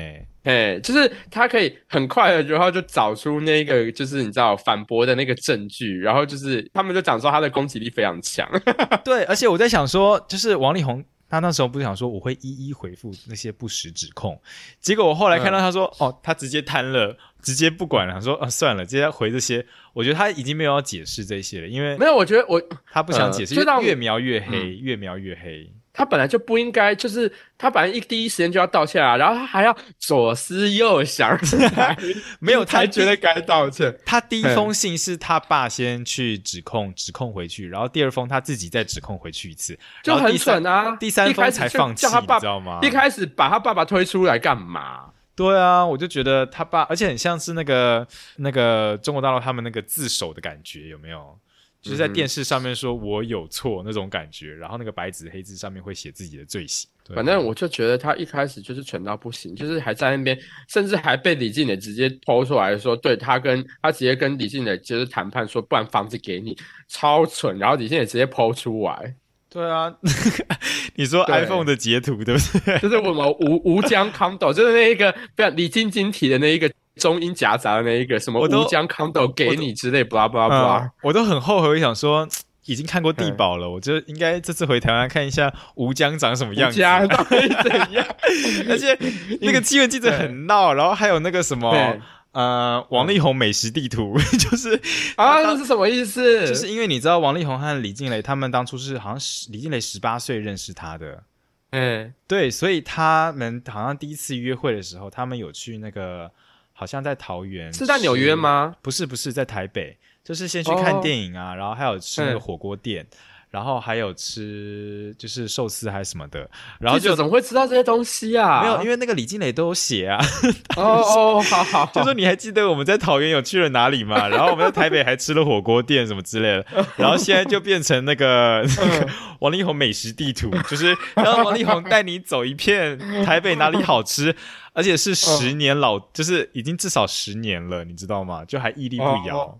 哎，就是他可以很快的，然后就找出那个就是你知道反驳的那个证据，然后就是他们就讲说他的攻击力非常强，对，而且我在想说，就是王力宏。他那时候不是想说我会一一回复那些不实指控，结果我后来看到他说哦，他直接瘫了，直接不管了，说啊算了，直接回这些。我觉得他已经没有要解释这些了，因为没有，我觉得我他不想解释，越描越黑，越描越黑。他本来就不应该，就是他本来一第一时间就要道歉啊，然后他还要左思右想，没有他觉得该道歉。他第一封信是他爸先去指控，指控回去，然后第二封他自己再指控回去一次，就很蠢啊。第三封才放弃，你知道吗？一开始把他爸爸推出来干嘛？对啊，我就觉得他爸，而且很像是那个那个中国大陆他们那个自首的感觉，有没有？就是在电视上面说我有错那种感觉，然后那个白纸黑字上面会写自己的罪行。反正我就觉得他一开始就是蠢到不行，就是还在那边，甚至还被李静蕾直接抛出来说，对他跟他直接跟李静蕾就是谈判说，不然房子给你，超蠢。然后李静蕾直接抛出来。对啊，你说 iPhone 的截图对不对？就是我们吴吴江康斗，就是那一个不要李晶晶提的那一个。中英夹杂的那一个什么乌江康斗给你之类，巴拉巴拉巴拉，我都很后悔。我想说，已经看过地堡了，我就应该这次回台湾看一下吴江长什么样子。家到底怎样？而且那个新闻记者很闹，然后还有那个什么呃王力宏美食地图，就是啊，这是什么意思？就是因为你知道王力宏和李静蕾他们当初是好像是李静蕾十八岁认识他的，嗯，对，所以他们好像第一次约会的时候，他们有去那个好像在桃园，是在纽约？吗？不是，不是在台北，就是先去看哦电影啊，然后还有吃那个嗯火锅店。然后还有吃就是寿司还是什么的，然后就怎么会吃到这些东西啊？没有，因为那个李金磊都有写啊，哦哦，好好，就说你还记得我们在桃园有去了哪里吗？然后我们在台北还吃了火锅店什么之类的，然后现在就变成那个 那个王力宏美食地图，就是让王力宏带你走一片台北哪里好吃，而且是十年老，就是已经至少十年了，你知道吗？就还屹立不摇。哦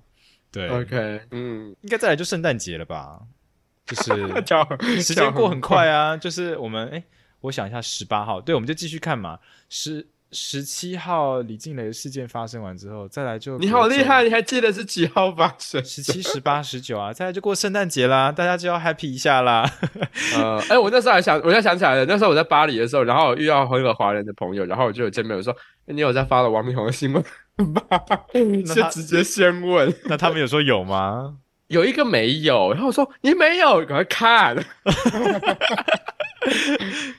对 OK，嗯，应该再来就圣诞节了吧？就是 叫时间过很快啊，就是我们哎，我想一下，十八号，对，我们就继续看嘛。十十七号李静蕾事件发生完之后，再来就你好厉害，你还记得是几号发生？十七、十八、十九啊，再来就过圣诞节啦，大家就要 happy 一下啦。呃，哎、我那时候还想，我才想起来了，那时候我在巴黎的时候，然后我遇到很多华人的朋友，然后我就有见面，我说：“欸你有在发了王力宏的新闻吗？” 就直接先问，那他们有说有吗？有一个没有，然后我说：“你没有，赶快看。”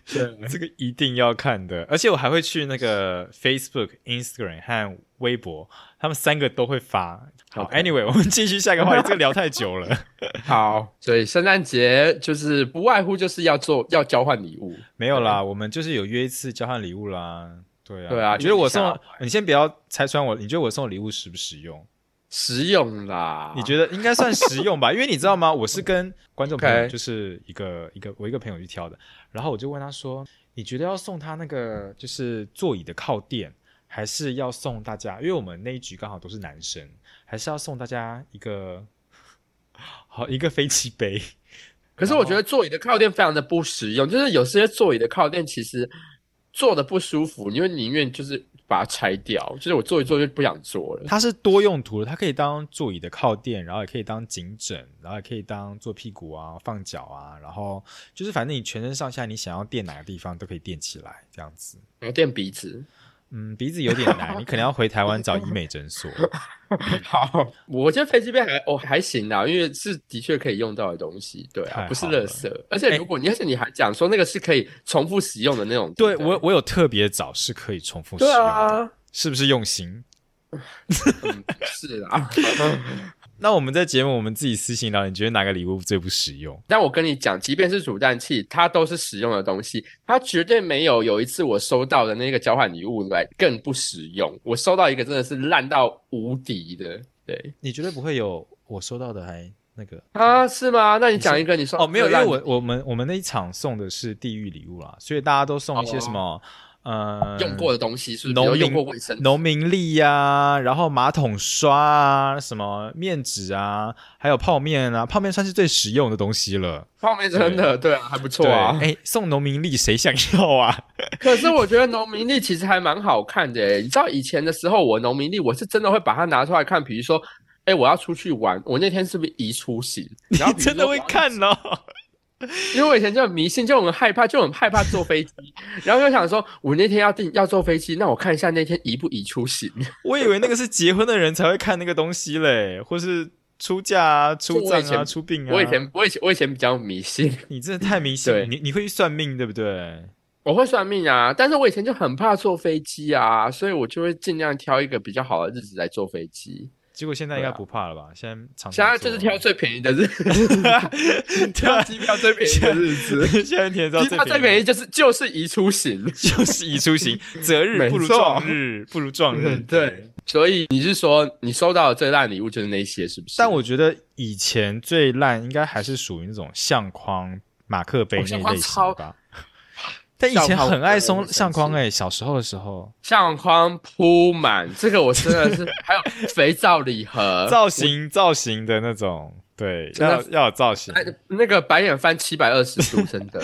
对，这个一定要看的，而且我还会去那个 Facebook、Instagram 和微博，他们三个都会发。好 OK，Anyway，我们继续下一个话题，这个聊太久了。好，所以圣诞节就是不外乎就是要做要交换礼物，没有啦，我们就是有约一次交换礼物啦。对啊，对啊你觉得我送你先不要拆穿我，你觉得我送的礼物实不实用？实用啦。你觉得应该算实用吧？因为你知道吗？我是跟观众朋友就是一个一个我一个朋友去挑的，然后我就问他说：“你觉得要送他那个就是座椅的靠垫，还是要送大家？因为我们那一局刚好都是男生，还是要送大家一个好一个飞机杯？可是我觉得座椅的靠垫非常的不实用，就是有些座椅的靠垫其实坐的不舒服，因为宁愿就是把它拆掉，就是我坐一坐就不想坐了。它是多用途的，它可以当座椅的靠垫，然后也可以当颈枕，然后也可以当坐屁股啊、放脚啊，然后就是反正你全身上下你想要垫哪个地方都可以垫起来，这样子。然后垫鼻子。嗯，鼻子有点难，你可能要回台湾找医美诊所。好，我觉得飞机杯还哦还行啦，因为是的确可以用到的东西，对啊，不是太好了垃圾。而且如果你、而且你还讲说那个是可以重复使用的那种，不对我，我有特别找是可以重复使用的，啊，是不是用心？嗯，是啊。那我们在节目我们自己私信聊，你觉得哪个礼物最不实用？但我跟你讲，即便是煮蛋器，它都是实用的东西，它绝对没有有一次我收到的那个交换礼物来更不实用。我收到一个真的是烂到无敌的，对你绝对不会有我收到的还那个啊，是吗？那你讲一个你说哦，没有，因为我我们我们那一场送的是地狱礼物啦，所以大家都送一些什么、呃用过的东西是不是？农民用过卫生农民力呀、然后马桶刷啊，什么面纸啊，还有泡面啊，泡面算是最实用的东西了。泡面真的对啊，还不错啊。哎，送农民力谁想要啊？可是我觉得农民力其实还蛮好看的诶，你知道以前的时候，我农民力我是真的会把它拿出来看，比如说，哎，我要出去玩，我那天是不是移出行？你真的会看哦？因为我以前就很迷信，就很害怕，就很害怕坐飞机，然后又想说，我那天要订要坐飞机，那我看一下那天宜不宜出行。我以为那个是结婚的人才会看那个东西嘞，或是出嫁啊、出葬啊、出殡啊。我以前我以前我以前比较迷信，你真的太迷信了，你你会去算命对不对？我会算命啊，但是我以前就很怕坐飞机啊，所以我就会尽量挑一个比较好的日子来坐飞机。结果现在应该不怕了吧？现在常常现在就是挑最便宜的日子，挑机票最便宜的日子。现在填到机票最便宜就是就是宜出行。就是宜出行，择日不如撞日，不如撞日。对，所以你是说你收到的最烂礼物就是那些，是不是？但我觉得以前最烂应该还是属于那种相框、马克杯哦那类型吧。但以前很爱送相框哎、小时候的时候，相框铺满，这个我真的是还有肥皂礼盒，造型造型的那种，对，要要有造型。哎那个白眼翻七百二十度，真的。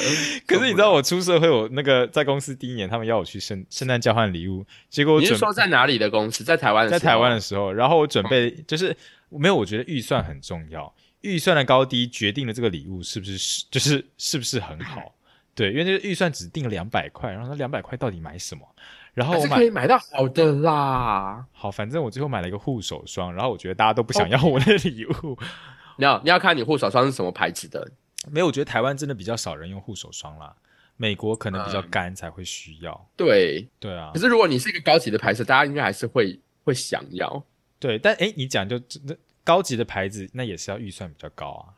可是你知道我出社会，我那个在公司第一年，他们要我去圣圣诞交换礼物，结果我你是说在哪里的公司？在台湾？在台湾的时候，然后我准备就是没有，我觉得预算很重要，预算的高低决定了这个礼物是不是是就是是不是很好。对，因为那个预算只定了两百块，然后那两百块到底买什么？然后我买可以买到好的啦。好，反正我最后买了一个护手霜，然后我觉得大家都不想要我的礼物。你要你要看你护手霜是什么牌子的，没有，我觉得台湾真的比较少人用护手霜啦，美国可能比较嗯干才会需要。对。对啊可，是如果你是一个高级的牌子，大家应该还是会会想要。对，但诶，你讲就真的高级的牌子，那也是要预算比较高啊。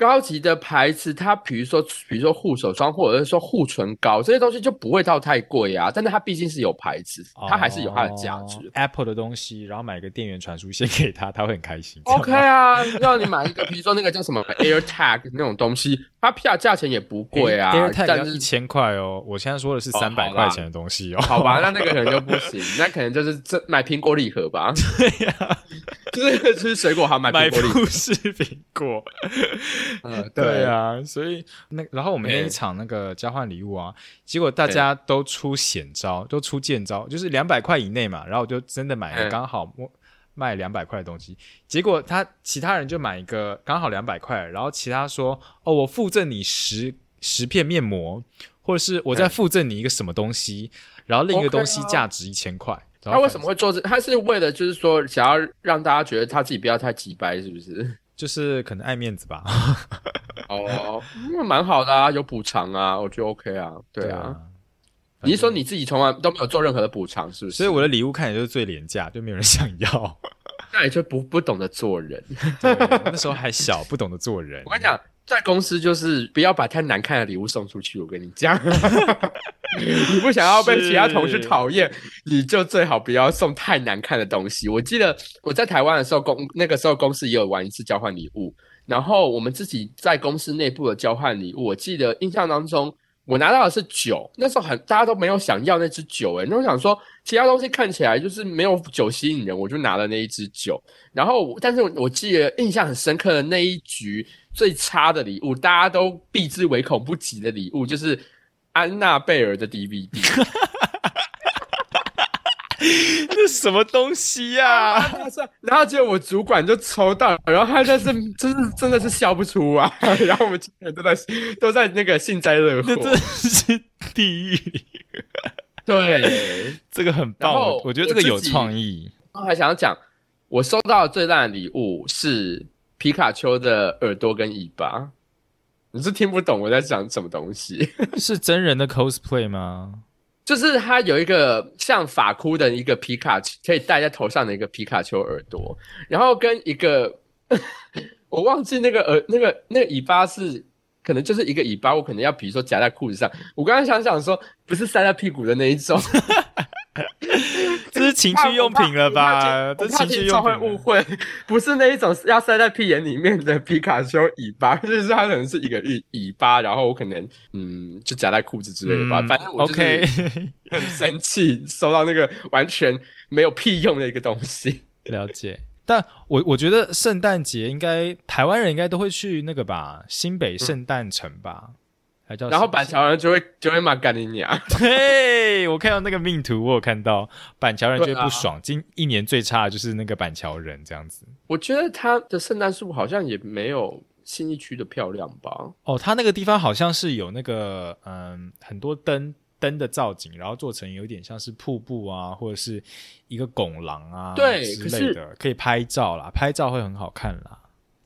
高级的牌子，它比如说比如说护手霜或者是说护唇膏这些东西就不会到太贵啊，但是它毕竟是有牌子，它还是有它的价值。哦 Apple 的东西，然后买个电源传输线给他，他会很开心。OK 啊，让你买一个，比如说那个叫什么 AirTag 那种东西，它价价钱也不贵啊但是一千块哦，我现在说的是哦三百块钱的东西哦。好吧，那那个可能就不行，那可能就是这买苹果礼盒吧。对呀、就是吃水果还买。富士苹果，嗯，对啊，所以那然后我们那一场那个交换礼物啊，结果大家都出险招，都出贱招，就是两百块以内嘛，然后我就真的买了嗯刚好卖两百块的东西，结果他其他人就买一个刚好两百块，然后其他说哦，我附赠你十十片面膜，或者是我再嗯附赠你一个什么东西，然后另一个东西啊价值一千块。然他为什么会做这？他是为了就是说想要让大家觉得他自己不要太急掰，是不是？就是可能爱面子吧？哦，那蛮好的啊，有补偿啊，我觉得 OK 啊，对啊。，你是说你自己从来都没有做任何的补偿，是不是？所以我的礼物看起来就是最廉价，就没有人想要。那你就不不懂得做人。那时候还小，不懂得做人。我跟你讲，在公司就是不要把太难看的礼物送出去。我跟你讲，你不想要被其他同事讨厌，你就最好不要送太难看的东西。我记得我在台湾的时候，公那个时候公司也有玩一次交换礼物，然后我们自己在公司内部的交换礼物，我记得印象当中。我拿到的是酒，那时候很大家都没有想要那支酒、欸，那我想说其他东西看起来就是没有酒吸引人，我就拿了那一支酒。然后，但是我记得印象很深刻的那一局最差的礼物，大家都避之唯恐不及的礼物，就是安娜贝尔的 DVD。这什么东西呀、然后结果我主管就抽到，然后他就是真是真的是笑不出啊，然后我们几个人都在都在那个幸灾乐祸那。真的是地狱，对，这个很棒，我我觉得这个有创意。我还想要讲，我收到的最烂的礼物是皮卡丘的耳朵跟尾巴。你是听不懂我在讲什么东西？是真人的 cosplay 吗？就是它有一个像法箍的一个皮卡丘，可以戴在头上的一个皮卡丘耳朵，然后跟一个 我忘记那个耳那个那个尾巴是可能就是一个尾巴，我可能要比如说夹在裤子上。我刚刚想想说，不是塞在屁股的那一种，这是情趣用品了吧？这是情趣用品会。误会，不是那一种要塞在屁眼里面的皮卡丘尾巴，就是它可能是一个尾尾巴，然后我可能嗯就夹在裤子之类的吧，嗯反正我就是 OK，很生气，收到那个完全没有屁用的一个东西。了解。但我我觉得圣诞节应该台湾人应该都会去那个吧，新北圣诞城吧，还叫然后板桥人就会就会骂干你娘，对，我看到那个命图，我有看到板桥人就会对啊不爽，今一年最差的就是那个板桥人这样子。我觉得他的圣诞树好像也没有新一区的漂亮吧。哦，他那个地方好像是有那个嗯很多灯灯的造景，然后做成有点像是瀑布啊，或者是一个拱廊啊，之类的，可以拍照啦，拍照会很好看啦。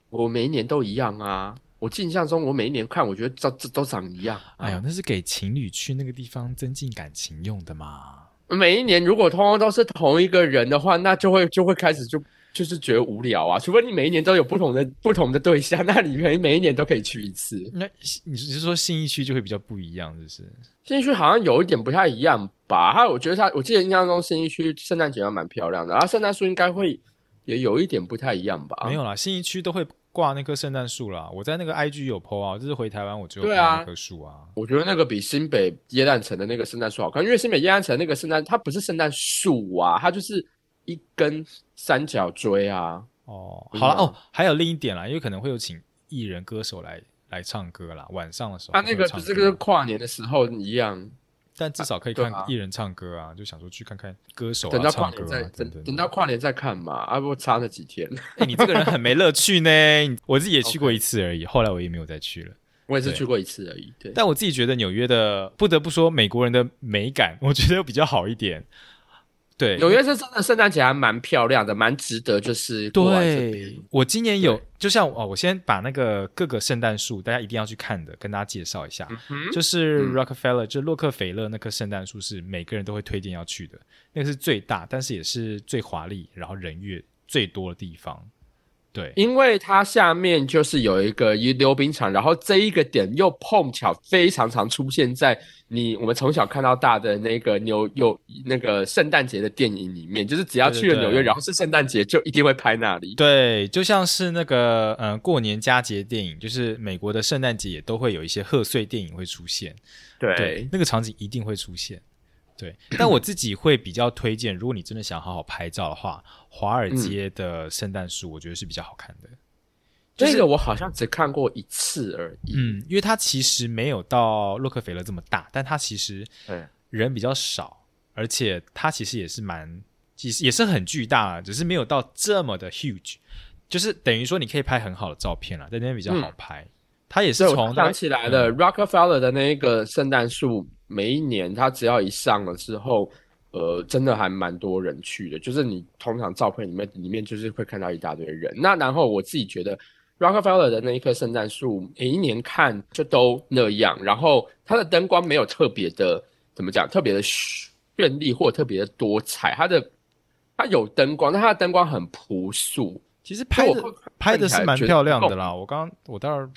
我每一年都一样啊，我印象中我每一年看，我觉得这这都长一样。哎呀，那是给情侣去那个地方增进感情用的嘛。每一年如果通通都是同一个人的话，那就会就会开始就就是觉得无聊啊。除非你每一年都有不同的不同的对象，那你每每一年都可以去一次。那你是说信义区就会比较不一样，是不是？新义区好像有一点不太一样吧？它我觉得他，我记得印象中新义区圣诞节还蛮漂亮的，然后圣诞树应该会也有一点不太一样吧？没有啦，信义区都会挂那棵圣诞树啦。我在那个 IG 有 PO 啊，就是回台湾我就有对啊那棵树啊。我觉得那个比新北耶诞城的那个圣诞树好看，因为新北耶诞城那个圣诞它不是圣诞树啊，它就是一根三角锥啊。哦，好了哦，还有另一点啦，因为可能会有请艺人歌手来来唱歌啦，晚上的时候啊那个就是跟跨年的时候一样。但至少可以看艺人唱歌啊，就想说去看看歌手等到跨年再啊等等。到跨年再看嘛，啊不差那几天。哎，你这个人很没乐趣呢。我自己也去过一次而已，后来我也没有再去了。我也是去过一次而已。对，但我自己觉得纽约的，不得不说美国人的美感，我觉得比较好一点。对，纽约是真的圣诞节还蛮漂亮的，蛮值得就是对，我今年有，就像哦，我先把那个各个圣诞树，大家一定要去看的，跟大家介绍一下。嗯就是 Rockefeller，、就洛克菲勒那棵圣诞树是每个人都会推荐要去的，那个是最大，但是也是最华丽，然后人越最多的地方。对，因为它下面就是有一个溜冰场，然后这一个点又碰巧非常常出现在你我们从小看到大的那个纽有那个圣诞节的电影里面，就是只要去了纽约，对对对然后是圣诞节，就一定会拍那里。对，就像是那个呃过年佳节电影，就是美国的圣诞节也都会有一些贺岁电影会出现。对，那个场景一定会出现。对，但我自己会比较推荐，如果你真的想好好拍照的话，华尔街的圣诞树我觉得是比较好看的。就是这个我好像只看过一次而已。嗯，因为它其实没有到洛克菲勒这么大，但它其实人比较少，而且它其实也是蛮，其实也是很巨大啊，只是没有到这么的 huge，就是等于说你可以拍很好的照片了，在那边比较好拍。它也是从想起来了、r o c k e f e l l e r 的那一个圣诞树，每一年它只要一上了之后，呃，真的还蛮多人去的。就是你通常照片里面里面就是会看到一大堆人。那然后我自己觉得 Rockefeller 的那一棵圣诞树，每一年看就都那样，然后它的灯光没有特别的怎么讲，特别的绚丽或特别的多彩。它的它有灯光，但它的灯光很朴素。其实拍的我拍的是蛮漂亮的啦。我刚刚我倒是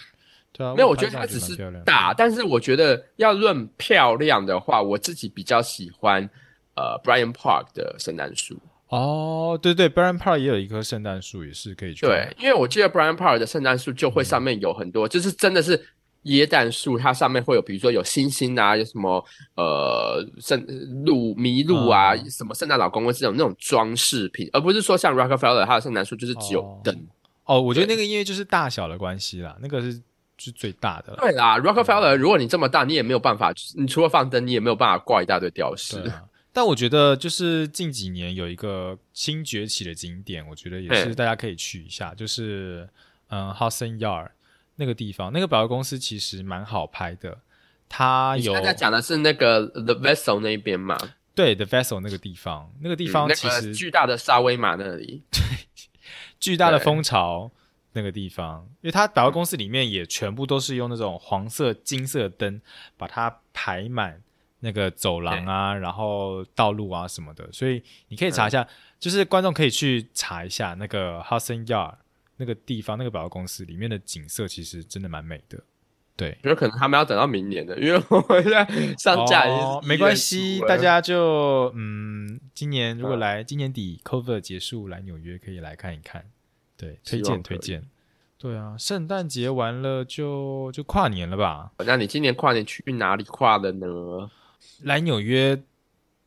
对啊，没有，我觉得它只是大，但是我觉得要论漂亮的话，我自己比较喜欢呃 Brian Park 的圣诞树。哦，对对，Brian Park 也有一棵圣诞树，也是可以去。对，因为我记得 Brian Park 的圣诞树就会上面有很多，就是真的是椰蛋树，它上面会有比如说有星星啊，有什么呃圣鹿麋鹿啊，嗯什么圣诞老公公这种那种装饰品，而不是说像 Rockefeller 它的圣诞树就是只有哦灯。哦，我觉得那个因为就是大小的关系啦，那个是是最大的啦。对啦，Rockefeller 如果你这么大，你也没有办法，你除了放灯，你也没有办法挂一大堆吊饰。啊，但我觉得就是近几年有一个新崛起的景点，我觉得也是大家可以去一下，就是嗯 Hudson Yard 那个地方，那个百货公司其实蛮好拍的，它有你现在讲的是那个 The Vessel 那边嘛？对 The Vessel 那个地方，那个地嗯那个方其实巨大的沙威玛那里，巨大的对蜂巢那个地方，因为它百货公司里面也全部都是用那种黄色、金色灯把它排满那个走廊啊，然后道路啊什么的，所以你可以查一下，就是观众可以去查一下那个 Hudson Yard 那个地方，那个百货公司里面的景色其实真的蛮美的。对，觉得可能他们要等到明年的，因为我们现在上架已经是1月哦没关系，大家就嗯，今年如果来，今年底 Cover 结束来纽约可以来看一看，对，推荐推荐。对啊，圣诞节完了就就跨年了吧？那你今年跨年去哪里跨的呢？来纽约，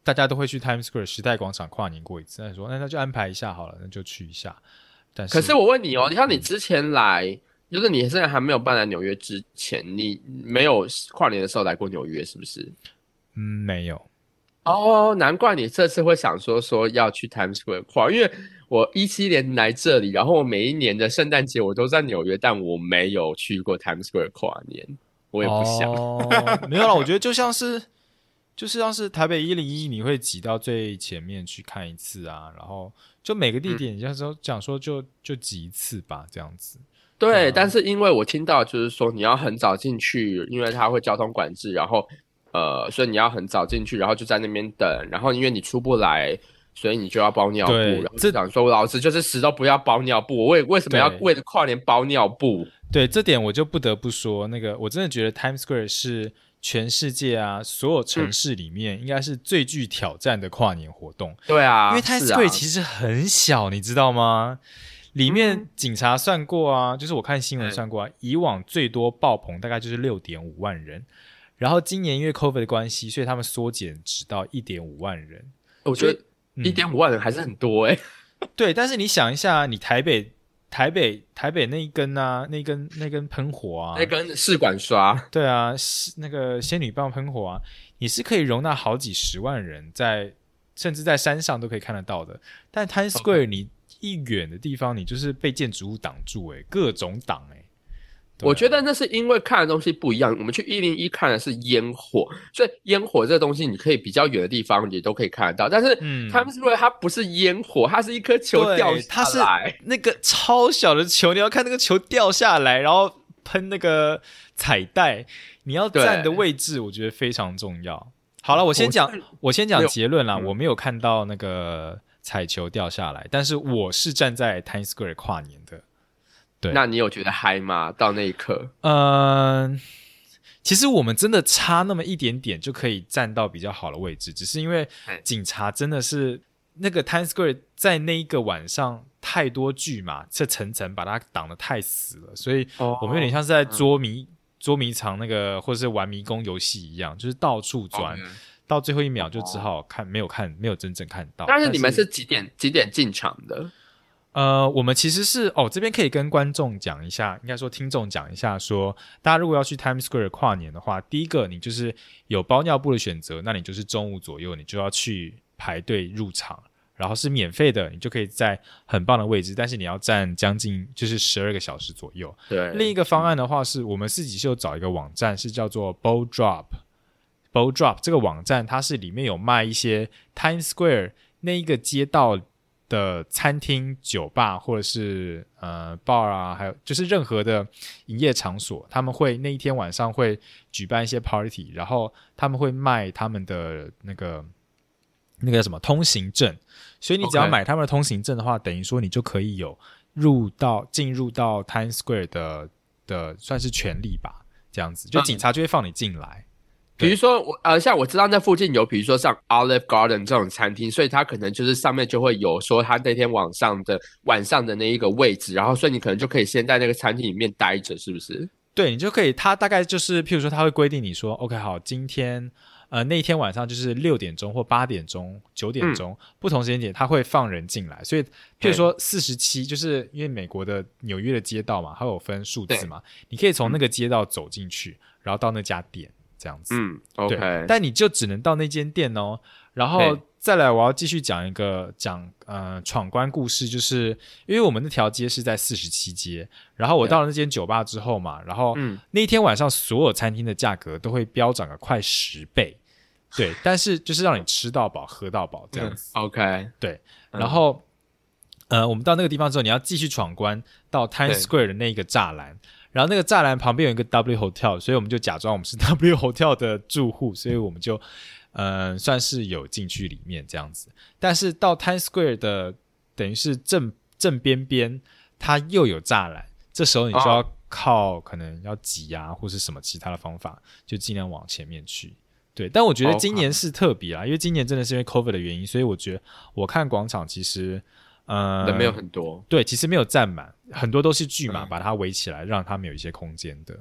大家都会去 Times Square 时代广场跨年过一次。那说那那就安排一下好了，那就去一下。但是可是我问你哦，你看你之前来，就是你现在还没有搬来纽约之前，你没有跨年的时候来过纽约，是不是？嗯没有，哦，难怪你这次会想说说要去 Times Square 跨，因为我一七年来这里，然后我每一年的圣诞节我都在纽约，但我没有去过 Times Square 跨年，我也不想。哦、没有了。我觉得就像是就是像是台北一零一，你会挤到最前面去看一次啊，然后就每个地点，你像说讲说就就挤一次吧，这样子。对，但是因为我听到就是说你要很早进去，因为它会交通管制，然后呃，所以你要很早进去，然后就在那边等，然后因为你出不来，所以你就要包尿布。对这然后就想说老师就是死都不要包尿布，我为为什么要为了跨年包尿布？对这点我就不得不说，那个我真的觉得 Times Square 是全世界啊所有城市里面应该是最具挑战的跨年活动。对啊，因为 Times Square 其实很小，你知道吗？里面嗯警察算过啊，就是我看新闻算过啊，以往最多爆棚大概就是六点五万人，然后今年因为 COVID 的关系，所以他们缩减只到一点五万人。我觉得嗯一点五万人还是很多哎、对，但是你想一下，你台北、台北、台北那一根啊，那根那根喷火啊，那根试管刷，对啊，是那个仙女棒喷火啊，你是可以容纳好几十万人在，甚至在山上都可以看得到的。但 Times Square 你一远的地方，你就是被建筑物挡住，诶，各种挡，诶。我觉得那是因为看的东西不一样。我们去一零一看的是烟火，所以烟火这个东西你可以比较远的地方也都可以看得到。但是他们是因为它不是烟火，它是一颗球掉下来，那个超小的球，你要看那个球掉下来，然后喷那个彩带，你要站的位置，我觉得非常重要。好了，我先讲，我先讲结论啦。我没有看到那个彩球掉下来，但是我是站在 Times Square 跨年的。对，那你有觉得嗨吗？到那一刻，嗯，其实我们真的差那么一点点就可以站到比较好的位置，只是因为警察真的是那个 Times Square 在那一个晚上太多剧嘛，这层层把它挡得太死了，所以我们有点像是在捉迷捉迷藏那个或者是玩迷宫游戏一样，就是到处钻，到最后一秒就只好看没有看没有真正看到。但是你们是几点几点进场的？呃，我们其实是哦，这边可以跟观众讲一下，应该说听众讲一下，说大家如果要去 Times Square 跨年的话，第一个你就是有包尿布的选择，那你就是中午左右你就要去排队入场，然后是免费的，你就可以在很棒的位置，但是你要站将近就是十二个小时左右。对，另一个方案的话是我们自己就找一个网站，是叫做 Bow Drop，Bow Drop 这个网站它是里面有卖一些 Times Square 那一个街道。的餐厅、酒吧或者是呃 bar 啊，还有就是任何的营业场所，他们会那一天晚上会举办一些 party，然后他们会卖他们的那个那个什么通行证，所以你只要买他们的通行证的话，等于说你就可以有入到进入到 Times Square 的的算是权利吧，这样子，就警察就会放你进来。比如说我呃，像我知道那附近有，比如说像 Olive Garden 这种餐厅，所以它可能就是上面就会有说它那天晚上的晚上的那一个位置，然后所以你可能就可以先在那个餐厅里面待着，是不是？对你就可以，它大概就是譬如说它会规定你说，OK 好，今天呃那一天晚上就是六点钟或八点钟、九点钟不同时间点，它会放人进来，所以譬如说四十七，就是因为美国的纽约的街道嘛，它有分数字嘛，你可以从那个街道走进去，然后到那家店。这样子，嗯，OK，但你就只能到那间店哦。然后再来，我要继续讲一个讲呃闯关故事，就是因为我们那条街是在四十七街，然后我到了那间酒吧之后嘛，然后那一天晚上所有餐厅的价格都会飙涨个快十倍，对，但是就是让你吃到饱、喝到饱这样子，OK，对。然后呃，我们到那个地方之后，你要继续闯关到 Times Square 的那个栅栏。然后那个栅栏旁边有一个 W Hotel，所以我们就假装我们是 W Hotel 的住户，所以我们就嗯算是有进去里面这样子。但是到 Times Square 的等于是正正边边，它又有栅栏，这时候你就要靠可能要挤啊，或是什么其他的方法，就尽量往前面去。对，但我觉得今年是特别啊，因为今年真的是因为 Covid 的原因，所以我觉得我看广场其实。呃，人没有很多，对，其实没有占满，很多都是巨马把它围起来，让他们有一些空间的。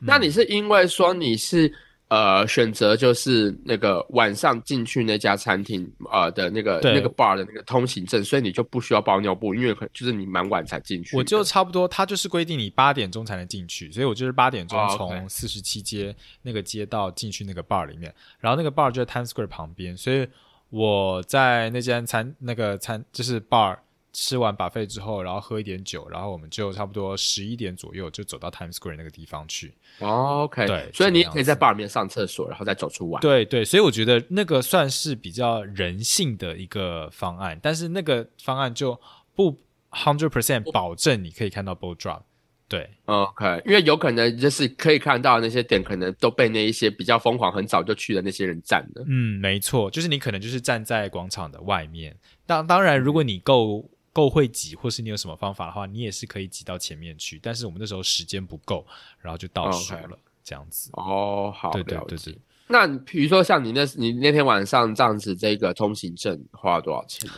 那你是因为说你是呃选择就是那个晚上进去那家餐厅呃的那个那个 bar 的那个通行证，所以你就不需要包尿布，因为就是你蛮晚才进去。我就差不多，他就是规定你八点钟才能进去，所以我就是八点钟从四十七街那个街道进去那个 bar 里面，然后那个 bar 就在 Times Square 旁边，所以。我在那间餐那个餐就是 bar 吃完 buffet 之后，然后喝一点酒，然后我们就差不多十一点左右就走到 Times Square 那个地方去。OK，对，所以你也可以在 bar 里面上厕所，然后再走出玩。对对，所以我觉得那个算是比较人性的一个方案，但是那个方案就不 hundred percent 保证你可以看到 boat drop。对，OK，因为有可能就是可以看到那些点，可能都被那一些比较疯狂、很早就去的那些人占了。嗯，没错，就是你可能就是站在广场的外面。当当然，如果你够够会挤，或是你有什么方法的话，你也是可以挤到前面去。但是我们那时候时间不够，然后就倒数了，这样子。哦，好，对对对对。那比如说像你那，你那天晚上这样子，这个通行证花了多少钱？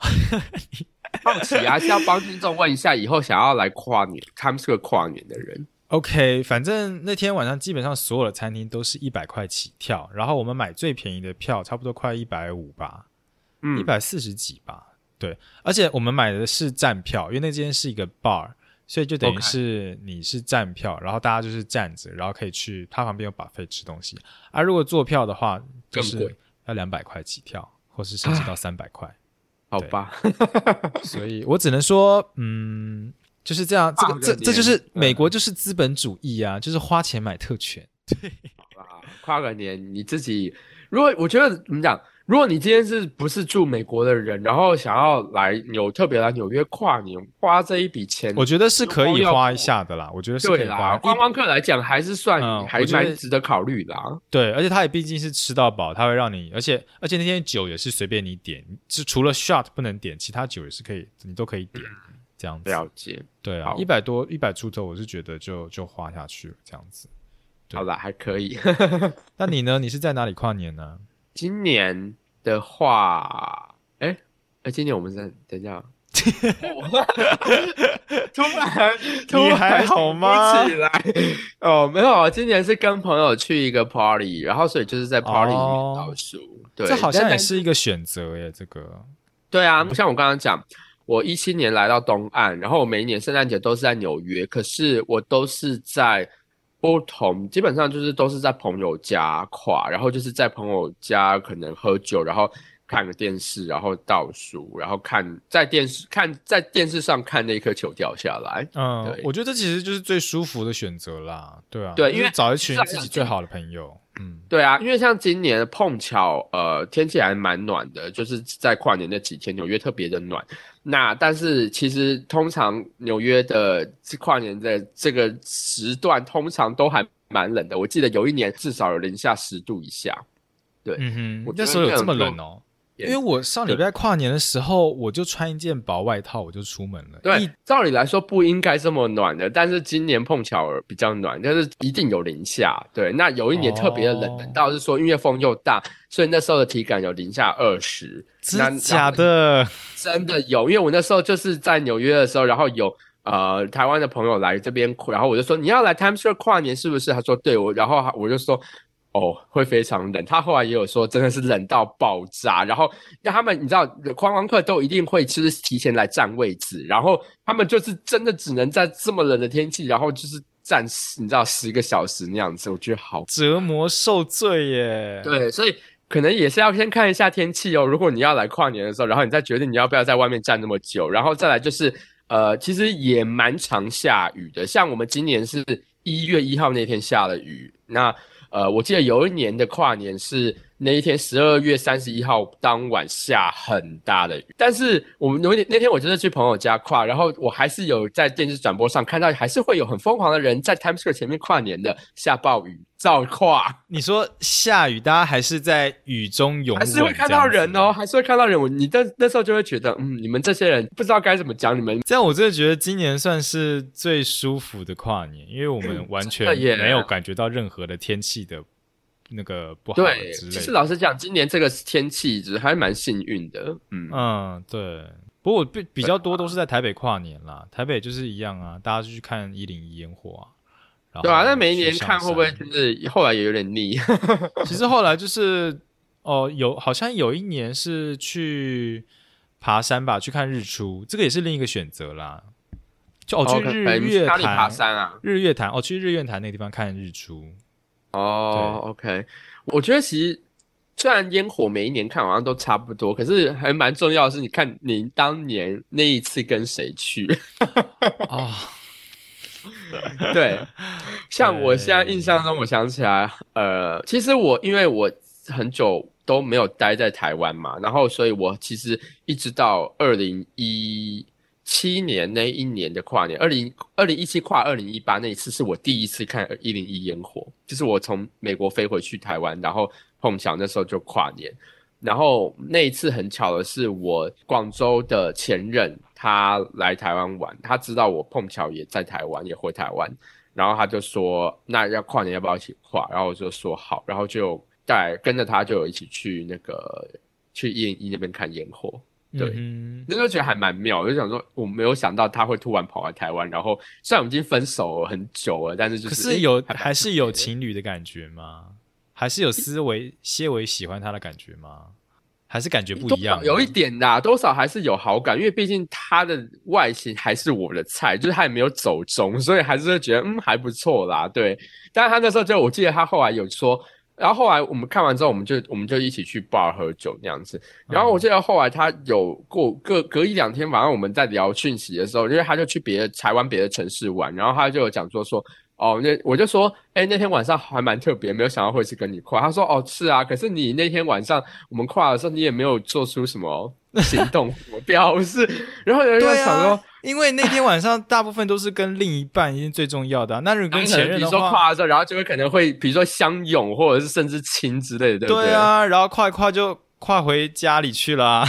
好奇啊，是要帮听众问一下，以后想要来跨年，他们是个跨年的人。OK，反正那天晚上基本上所有的餐厅都是一百块起跳，然后我们买最便宜的票，差不多快一百五吧，嗯，一百四十几吧。对，而且我们买的是站票，因为那间是一个 bar，所以就等于是你是站票，然后大家就是站着，然后可以去它旁边有把费吃东西。啊、如果坐票的话，就是要两百块起跳，或是甚至到三百块。好吧，所以我只能说，嗯，就是这样。这个这这就是美国就是资本主义啊，就是花钱买特权。对，好 吧，跨个年你自己，如果我觉得怎么讲，如果你今天是不是住美国的人，然后想要来纽特别来纽约跨年，花这一笔钱，我觉得是可以花一下的啦，我觉得是可对以花啦，。观光客来讲还是算、还蛮值得考虑啦。对，而且它也毕竟是吃到饱，它会让你，而且而且那天酒也是随便你点，是除了 shot 不能点，其他酒也是可以，你都可以点，这样子。了解，对啊，一百多一百出头，我是觉得就就花下去了这样子。好啦，还可以。那你呢？你是在哪里跨年呢？今年的话，哎哎，今年我们在等一下，突然突然好吗起来哦，没有啊，今年是跟朋友去一个 party，然后所以就是在 party 里面哦倒数。对，这好像也是一个选择耶，这个。对啊，像我刚刚讲，我一七年来到东岸，然后我每一年圣诞节都是在纽约，可是我都是在不同，基本上就是都是在朋友家跨，然后就是在朋友家可能喝酒，然后看个电视，然后倒数，然后看在电视看在电视上看那一颗球掉下来。嗯，我觉得这其实就是最舒服的选择啦，对啊，对因为找一群自己最好的朋友，嗯，对啊，因为像今年碰巧，呃，天气还蛮暖的，就是在跨年那几天，纽约特别的暖。那但是其实通常纽约的跨年的这个时段，通常都还蛮冷的。我记得有一年至少有零下十度以下。对，嗯哼，我那时候有这么冷哦。因为我上礼拜跨年的时候，我就穿一件薄外套，我就出门了。对，照理来说不应该这么暖的，但是今年碰巧比较暖，但是一定有零下。对，那有一年特别的冷，哦冷到是说因为风又大，所以那时候的体感有零下二十。那真假的？真的有，因为我那时候就是在纽约的时候，然后有呃台湾的朋友来这边，然后我就说你要来 Times Square 跨年是不是？他说对，我然后我就说哦会非常冷。他后来也有说真的是冷到爆炸，然后让他们你知道观光客都一定会就是提前来占位置，然后他们就是真的只能在这么冷的天气，然后就是站十你知道十个小时那样子，我觉得好折磨受罪耶！，对，所以可能也是要先看一下天气哦。如果你要来跨年的时候，然后你再决定你要不要在外面站那么久，然后再来就是呃，其实也蛮常下雨的。像我们今年是一月一号那天下了雨，那呃，我记得有一年的跨年是那一天十二月三十一号当晚下很大的雨，但是我们有一点那天我就是去朋友家跨，然后我还是有在电视转播上看到，还是会有很疯狂的人在 Times Square 前面跨年的，下暴雨照跨。你说下雨，大家还是在雨中还是会看到人哦，。还是会看到人。我你那那时候就会觉得，嗯，你们这些人不知道该怎么讲，你们这样我真的觉得今年算是最舒服的跨年，因为我们完全没有感觉到任何的天气的那个不好对。之其实。老实讲，今年这个天气只还蛮幸运的，嗯，嗯，对。不过我比比较多都是在台北跨年啦，台北就是一样啊，大家就去看一零一烟火啊。对啊。那每一年看会不会就是后来也有点腻？其实后来就是哦，有好像有一年是去爬山吧，去看日出，这个也是另一个选择啦。就哦，去日月潭爬，山啊？日月潭哦，去日月潭那个地方看日出。哦，OK，我觉得其实虽然烟火每一年看好像都差不多，可是还蛮重要的是，你看你当年那一次跟谁去？啊、对，像我现在印象中，我想起来，呃，其实我因为我很久都没有待在台湾嘛，然后所以我其实一直到二零一七年那一年的跨年，二零二零一七跨二零一八那一次是我第一次看一零一烟火，就是我从美国飞回去台湾，然后碰巧那时候就跨年。然后那一次很巧的是，我广州的前任他来台湾玩，他知道我碰巧也在台湾，也回台湾，然后他就说：“那要跨年要不要一起跨？”然后我就说好，然后就带跟着他就一起去那个去一零一那边看烟火，对嗯那就觉得还蛮妙，我就想说我没有想到他会突然跑来台湾，然后虽然我们已经分手了很久了，但是就，是可是有诶还是有情侣的感觉吗？还是有思维些微喜欢他的感觉吗？还是感觉不一样？有一点啦，多少还是有好感，因为毕竟他的外形还是我的菜，就是他也没有走中，所以还是会觉得嗯还不错啦。对，但是他那时候就我记得他后来有说，然后后来我们看完之后，我们就我们就一起去 bar 喝酒那样子。然后我记得后来他有过隔隔一两天，晚上我们在聊讯息的时候，因为他就去别的台湾别的城市玩，然后他就有讲说说。哦，那我就说，哎，那天晚上还蛮特别，没有想到会是跟你跨。他说，哦，是啊，可是你那天晚上我们跨的时候，你也没有做出什么行动什么表示。然后有人就想说，因为那天晚上大部分都是跟另一半，已经最重要的。那如果跟前任的话，比如说跨的时候，然后就会可能会，比如说相拥，或者是甚至亲之类的，对不对？对啊，然后跨一跨就跨回家里去了。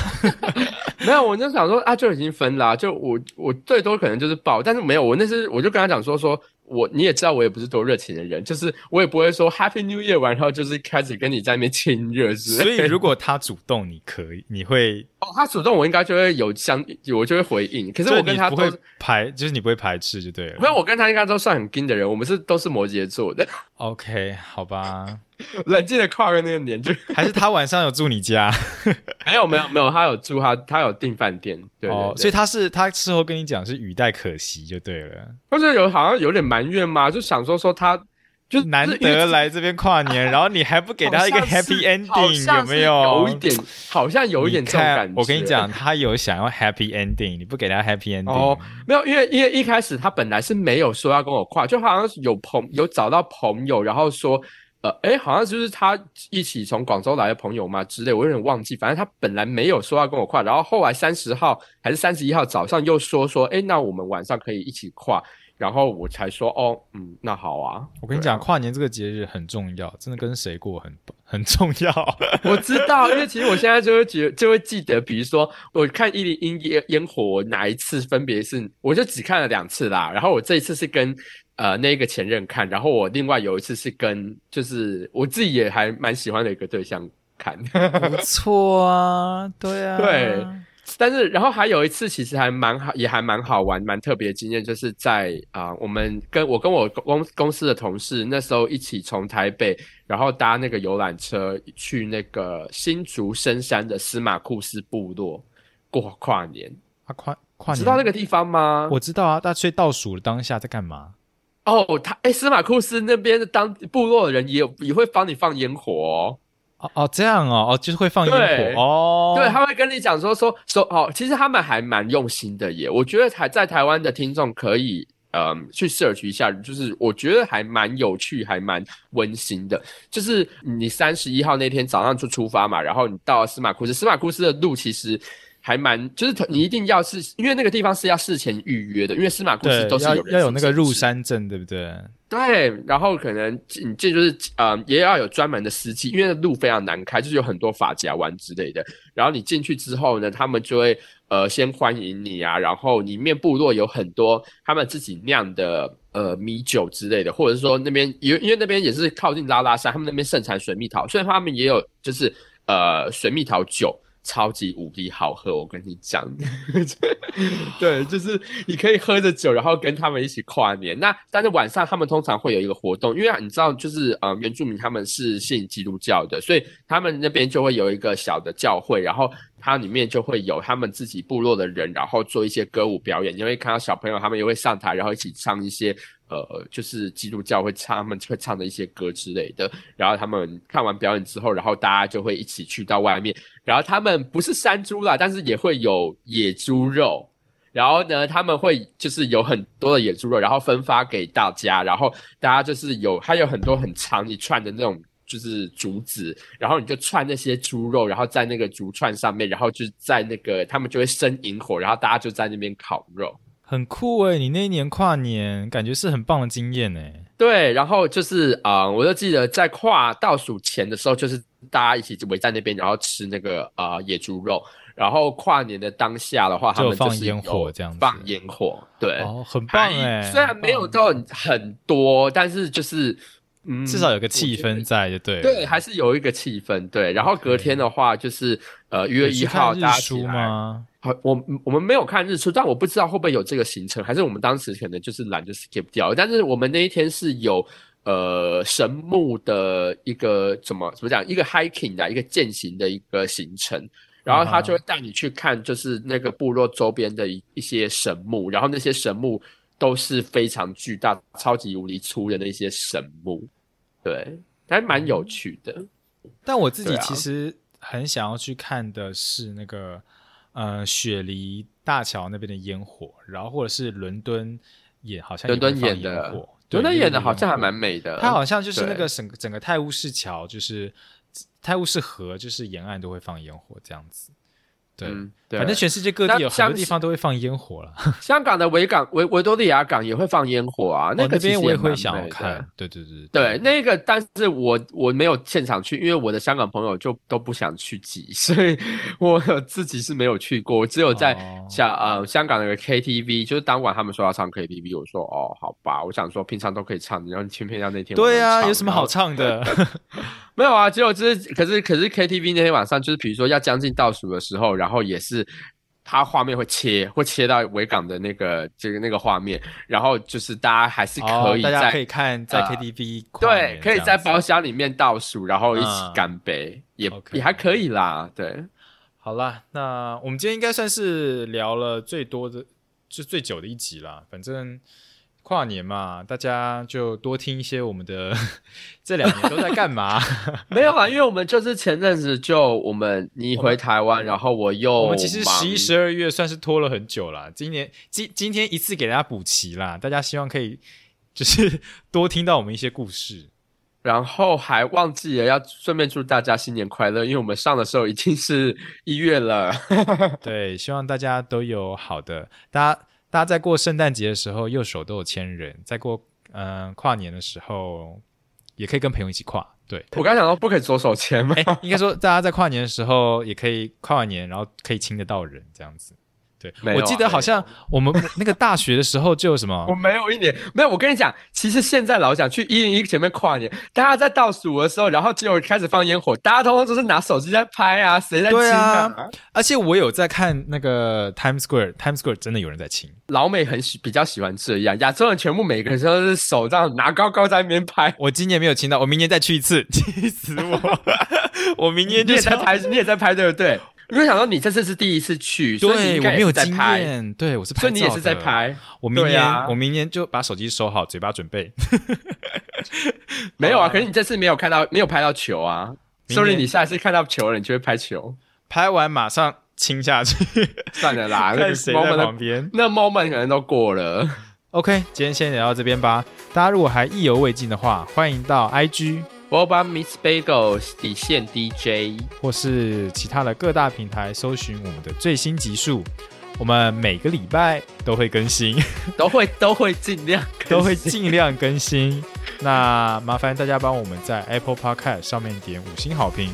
没有，我就想说啊，就已经分了，就我我最多可能就是抱，但是没有，我那是我就跟他讲说说。我你也知道，我也不是多热情的人，就是我也不会说 Happy New Year 完后就是开始跟你在那边亲热之类。所以如果他主动，你可以，你会哦，他主动，我应该就会有相，我就会回应。可是我跟他不会排，就是你不会排斥就对了。因为我跟他应该都算很硬的人，我们是都是摩羯座的。OK，好吧。冷静的跨越那个年，就还是他晚上有住你家？没有没有没有，他有住他他有订饭店，对哦，所以他是他事后跟你讲是语带可惜就对了，或者有好像有点埋怨嘛，就想说说他就难得来这边跨年，然后你还不给他一个 happy ending，有没有？有一点，好像有一点这种感觉。我跟你讲，他有想要 happy ending，你不给他 happy ending，哦，没有，因为因为一开始他本来是没有说要跟我跨，就好像有朋有找到朋友，然后说。呃，哎，好像就是他一起从广州来的朋友嘛之类，我有点忘记。反正他本来没有说要跟我跨，然后后来三十号还是三十一号早上又说说，哎，那我们晚上可以一起跨，然后我才说，哦，嗯，那好啊。我跟你讲，跨年这个节日很重要，真的跟谁过很 很重要。我知道，因为其实我现在就会觉就会记得，比如说我看一零一烟烟火哪一次分别是，我就只看了两次啦。然后我这一次是跟。呃，那个前任看，然后我另外有一次是跟，就是我自己也还蛮喜欢的一个对象看，不错啊，对啊，对，但是然后还有一次其实还蛮好，也还蛮好玩，蛮特别的经验，就是在啊，我们跟我跟我公公司的同事那时候一起从台北，然后搭那个游览车去那个新竹深山的司马库斯部落过跨年，啊跨跨年，知道那个地方吗？我知道啊，大所以倒数的当下在干嘛？哦，他哎，司马库斯那边的当部落的人也有也会帮你放烟火哦。哦哦，这样哦哦，就是会放烟火哦。对，他会跟你讲说说说哦，其实他们还蛮用心的耶。我觉得台在台湾的听众可以嗯去 search 一下，就是我觉得还蛮有趣，还蛮温馨的。就是你三十一号那天早上就出发嘛，然后你到司马库斯，司马库斯的路其实。还蛮，就是你一定要是因为那个地方是要事前预约的，因为司马故事都是有要有那个入山证，对不对？对，然后可能你这就是呃，也要有专门的司机，因为路非常难开，就是有很多法夹弯之类的。然后你进去之后呢，他们就会呃先欢迎你啊，然后里面部落有很多他们自己酿的呃米酒之类的，或者是说那边因因为那边也是靠近拉拉山，他们那边盛产水蜜桃，所以他们也有就是呃水蜜桃酒。超级无敌好喝，我跟你讲，对，就是你可以喝着酒，然后跟他们一起跨年。那但是晚上他们通常会有一个活动，因为你知道，就是呃原住民他们是信基督教的，所以他们那边就会有一个小的教会，然后它里面就会有他们自己部落的人，然后做一些歌舞表演。你会看到小朋友他们也会上台，然后一起唱一些。呃，就是基督教会唱他们会唱的一些歌之类的，然后他们看完表演之后，然后大家就会一起去到外面，然后他们不是山猪啦，但是也会有野猪肉，然后呢，他们会就是有很多的野猪肉，然后分发给大家，然后大家就是有还有很多很长一串的那种就是竹子，然后你就串那些猪肉，然后在那个竹串上面，然后就在那个他们就会生萤火，然后大家就在那边烤肉。很酷哎！你那一年跨年感觉是很棒的经验哎。对，然后就是啊，我就记得在跨倒数前的时候，就是大家一起围在那边，然后吃那个啊野猪肉。然后跨年的当下的话，他们放烟火这样子，放烟火，对，哦，很棒哎。虽然没有到很多，但是就是嗯，至少有个气氛在，就对。对，还是有一个气氛。对，然后隔天的话，就是呃，一月一号大家起来。我我们没有看日出，但我不知道会不会有这个行程，还是我们当时可能就是懒就 skip 掉。但是我们那一天是有呃神木的一个怎么怎么讲，一个 hiking 的一个践行的一个行程。然后他就会带你去看，就是那个部落周边的一一些神木，然后那些神木都是非常巨大、超级无敌粗的那些神木，对，还蛮有趣的。但我自己其实很想要去看的是那个呃雪梨大桥那边的烟火，然后或者是伦敦也好像伦敦演的，伦敦演的好像还蛮美的。它好像就是那个整整个泰晤士桥就是。泰晤士河就是沿岸都会放烟火这样子，对，反正全世界各地有很多地方都会放烟火了。香港的维港维维多利亚港也会放烟火啊，那个边我也会想看。对对对对，那个但是我我没有现场去，因为我的香港朋友就都不想去挤，所以我自己是没有去过。我只有在香呃香港那个 KTV，就是当晚他们说要唱 KTV，我说哦好吧，我想说平常都可以唱，然后偏偏要那天对啊，有什么好唱的？没有啊，只有就是可是可是 KTV 那天晚上，就是比如说要将近倒数的时候，然后也是它画面会切，会切到维港的那个这个那个画面，然后就是大家还是可以，大家可以看在 KTV，对，可以在包厢里面倒数，然后一起干杯，也也还可以啦。对，好啦，那我们今天应该算是聊了最多的，就最久的一集啦，反正。跨年嘛，大家就多听一些我们的 这两年都在干嘛？没有啊，因为我们就是前阵子就我们你回台湾，然后我又我们其实十一、十二月算是拖了很久了。今年今今天一次给大家补齐啦，大家希望可以就是多听到我们一些故事，然后还忘记了要顺便祝大家新年快乐，因为我们上的时候已经是一月了。对，希望大家都有好的大家。大家在过圣诞节的时候，右手都有牵人；在过嗯跨年的时候，也可以跟朋友一起跨。对我刚想到不可以左手牵吗？应该说大家在跨年的时候也可以跨完年，然后可以亲得到人，这样子。我记得好像我们那个大学的时候就有什么，我没有一年没有。我跟你讲，其实现在老想去一零一前面跨年，大家在倒数的时候，然后结果开始放烟火，大家通通都是拿手机在拍啊，谁在亲啊？而且我有在看那个 Times Square，Times Square 真的有人在亲。老美很喜比较喜欢这样，亚洲人全部每个人都是手这样拿高高在那边拍。我今年没有亲到，我明年再去一次，气死我！我明年就在拍，你也在拍，对不对？因为想到你这次是第一次去，对我没有经验，对我是拍，所以你也是在拍。我明年我明年就把手机收好，嘴巴准备。没有啊，可是你这次没有看到，没有拍到球啊。所以你下次看到球了，你就会拍球。拍完马上亲下去，算了啦。看谁在旁边，那 moment 可能都过了。OK，今天先聊到这边吧。大家如果还意犹未尽的话，欢迎到 IG。我把 Miss Bagel 底线 DJ，或是其他的各大平台搜寻我们的最新集数，我们每个礼拜都会更新，都会都会尽量都会尽量更新。那麻烦大家帮我们在 Apple Podcast 上面点五星好评、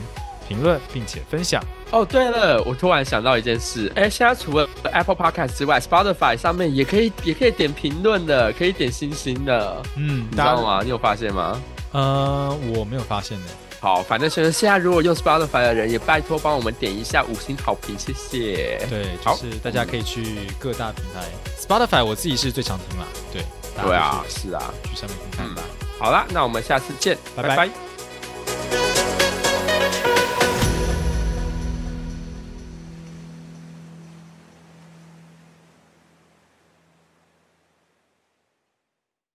评论，并且分享。哦，对了，我突然想到一件事，哎，现在除了 Apple Podcast 之外，Spotify 上面也可以也可以点评论的，可以点星星的。嗯，你知道吗？你有发现吗？呃，我没有发现呢。好，反正现在现在如果用 Spotify 的人，也拜托帮我们点一下五星好评，谢谢。对，就是大家可以去各大平台，Spotify 我自己是最常听啦。对，对啊，是啊，去上面看看吧。好啦，那我们下次见，拜拜。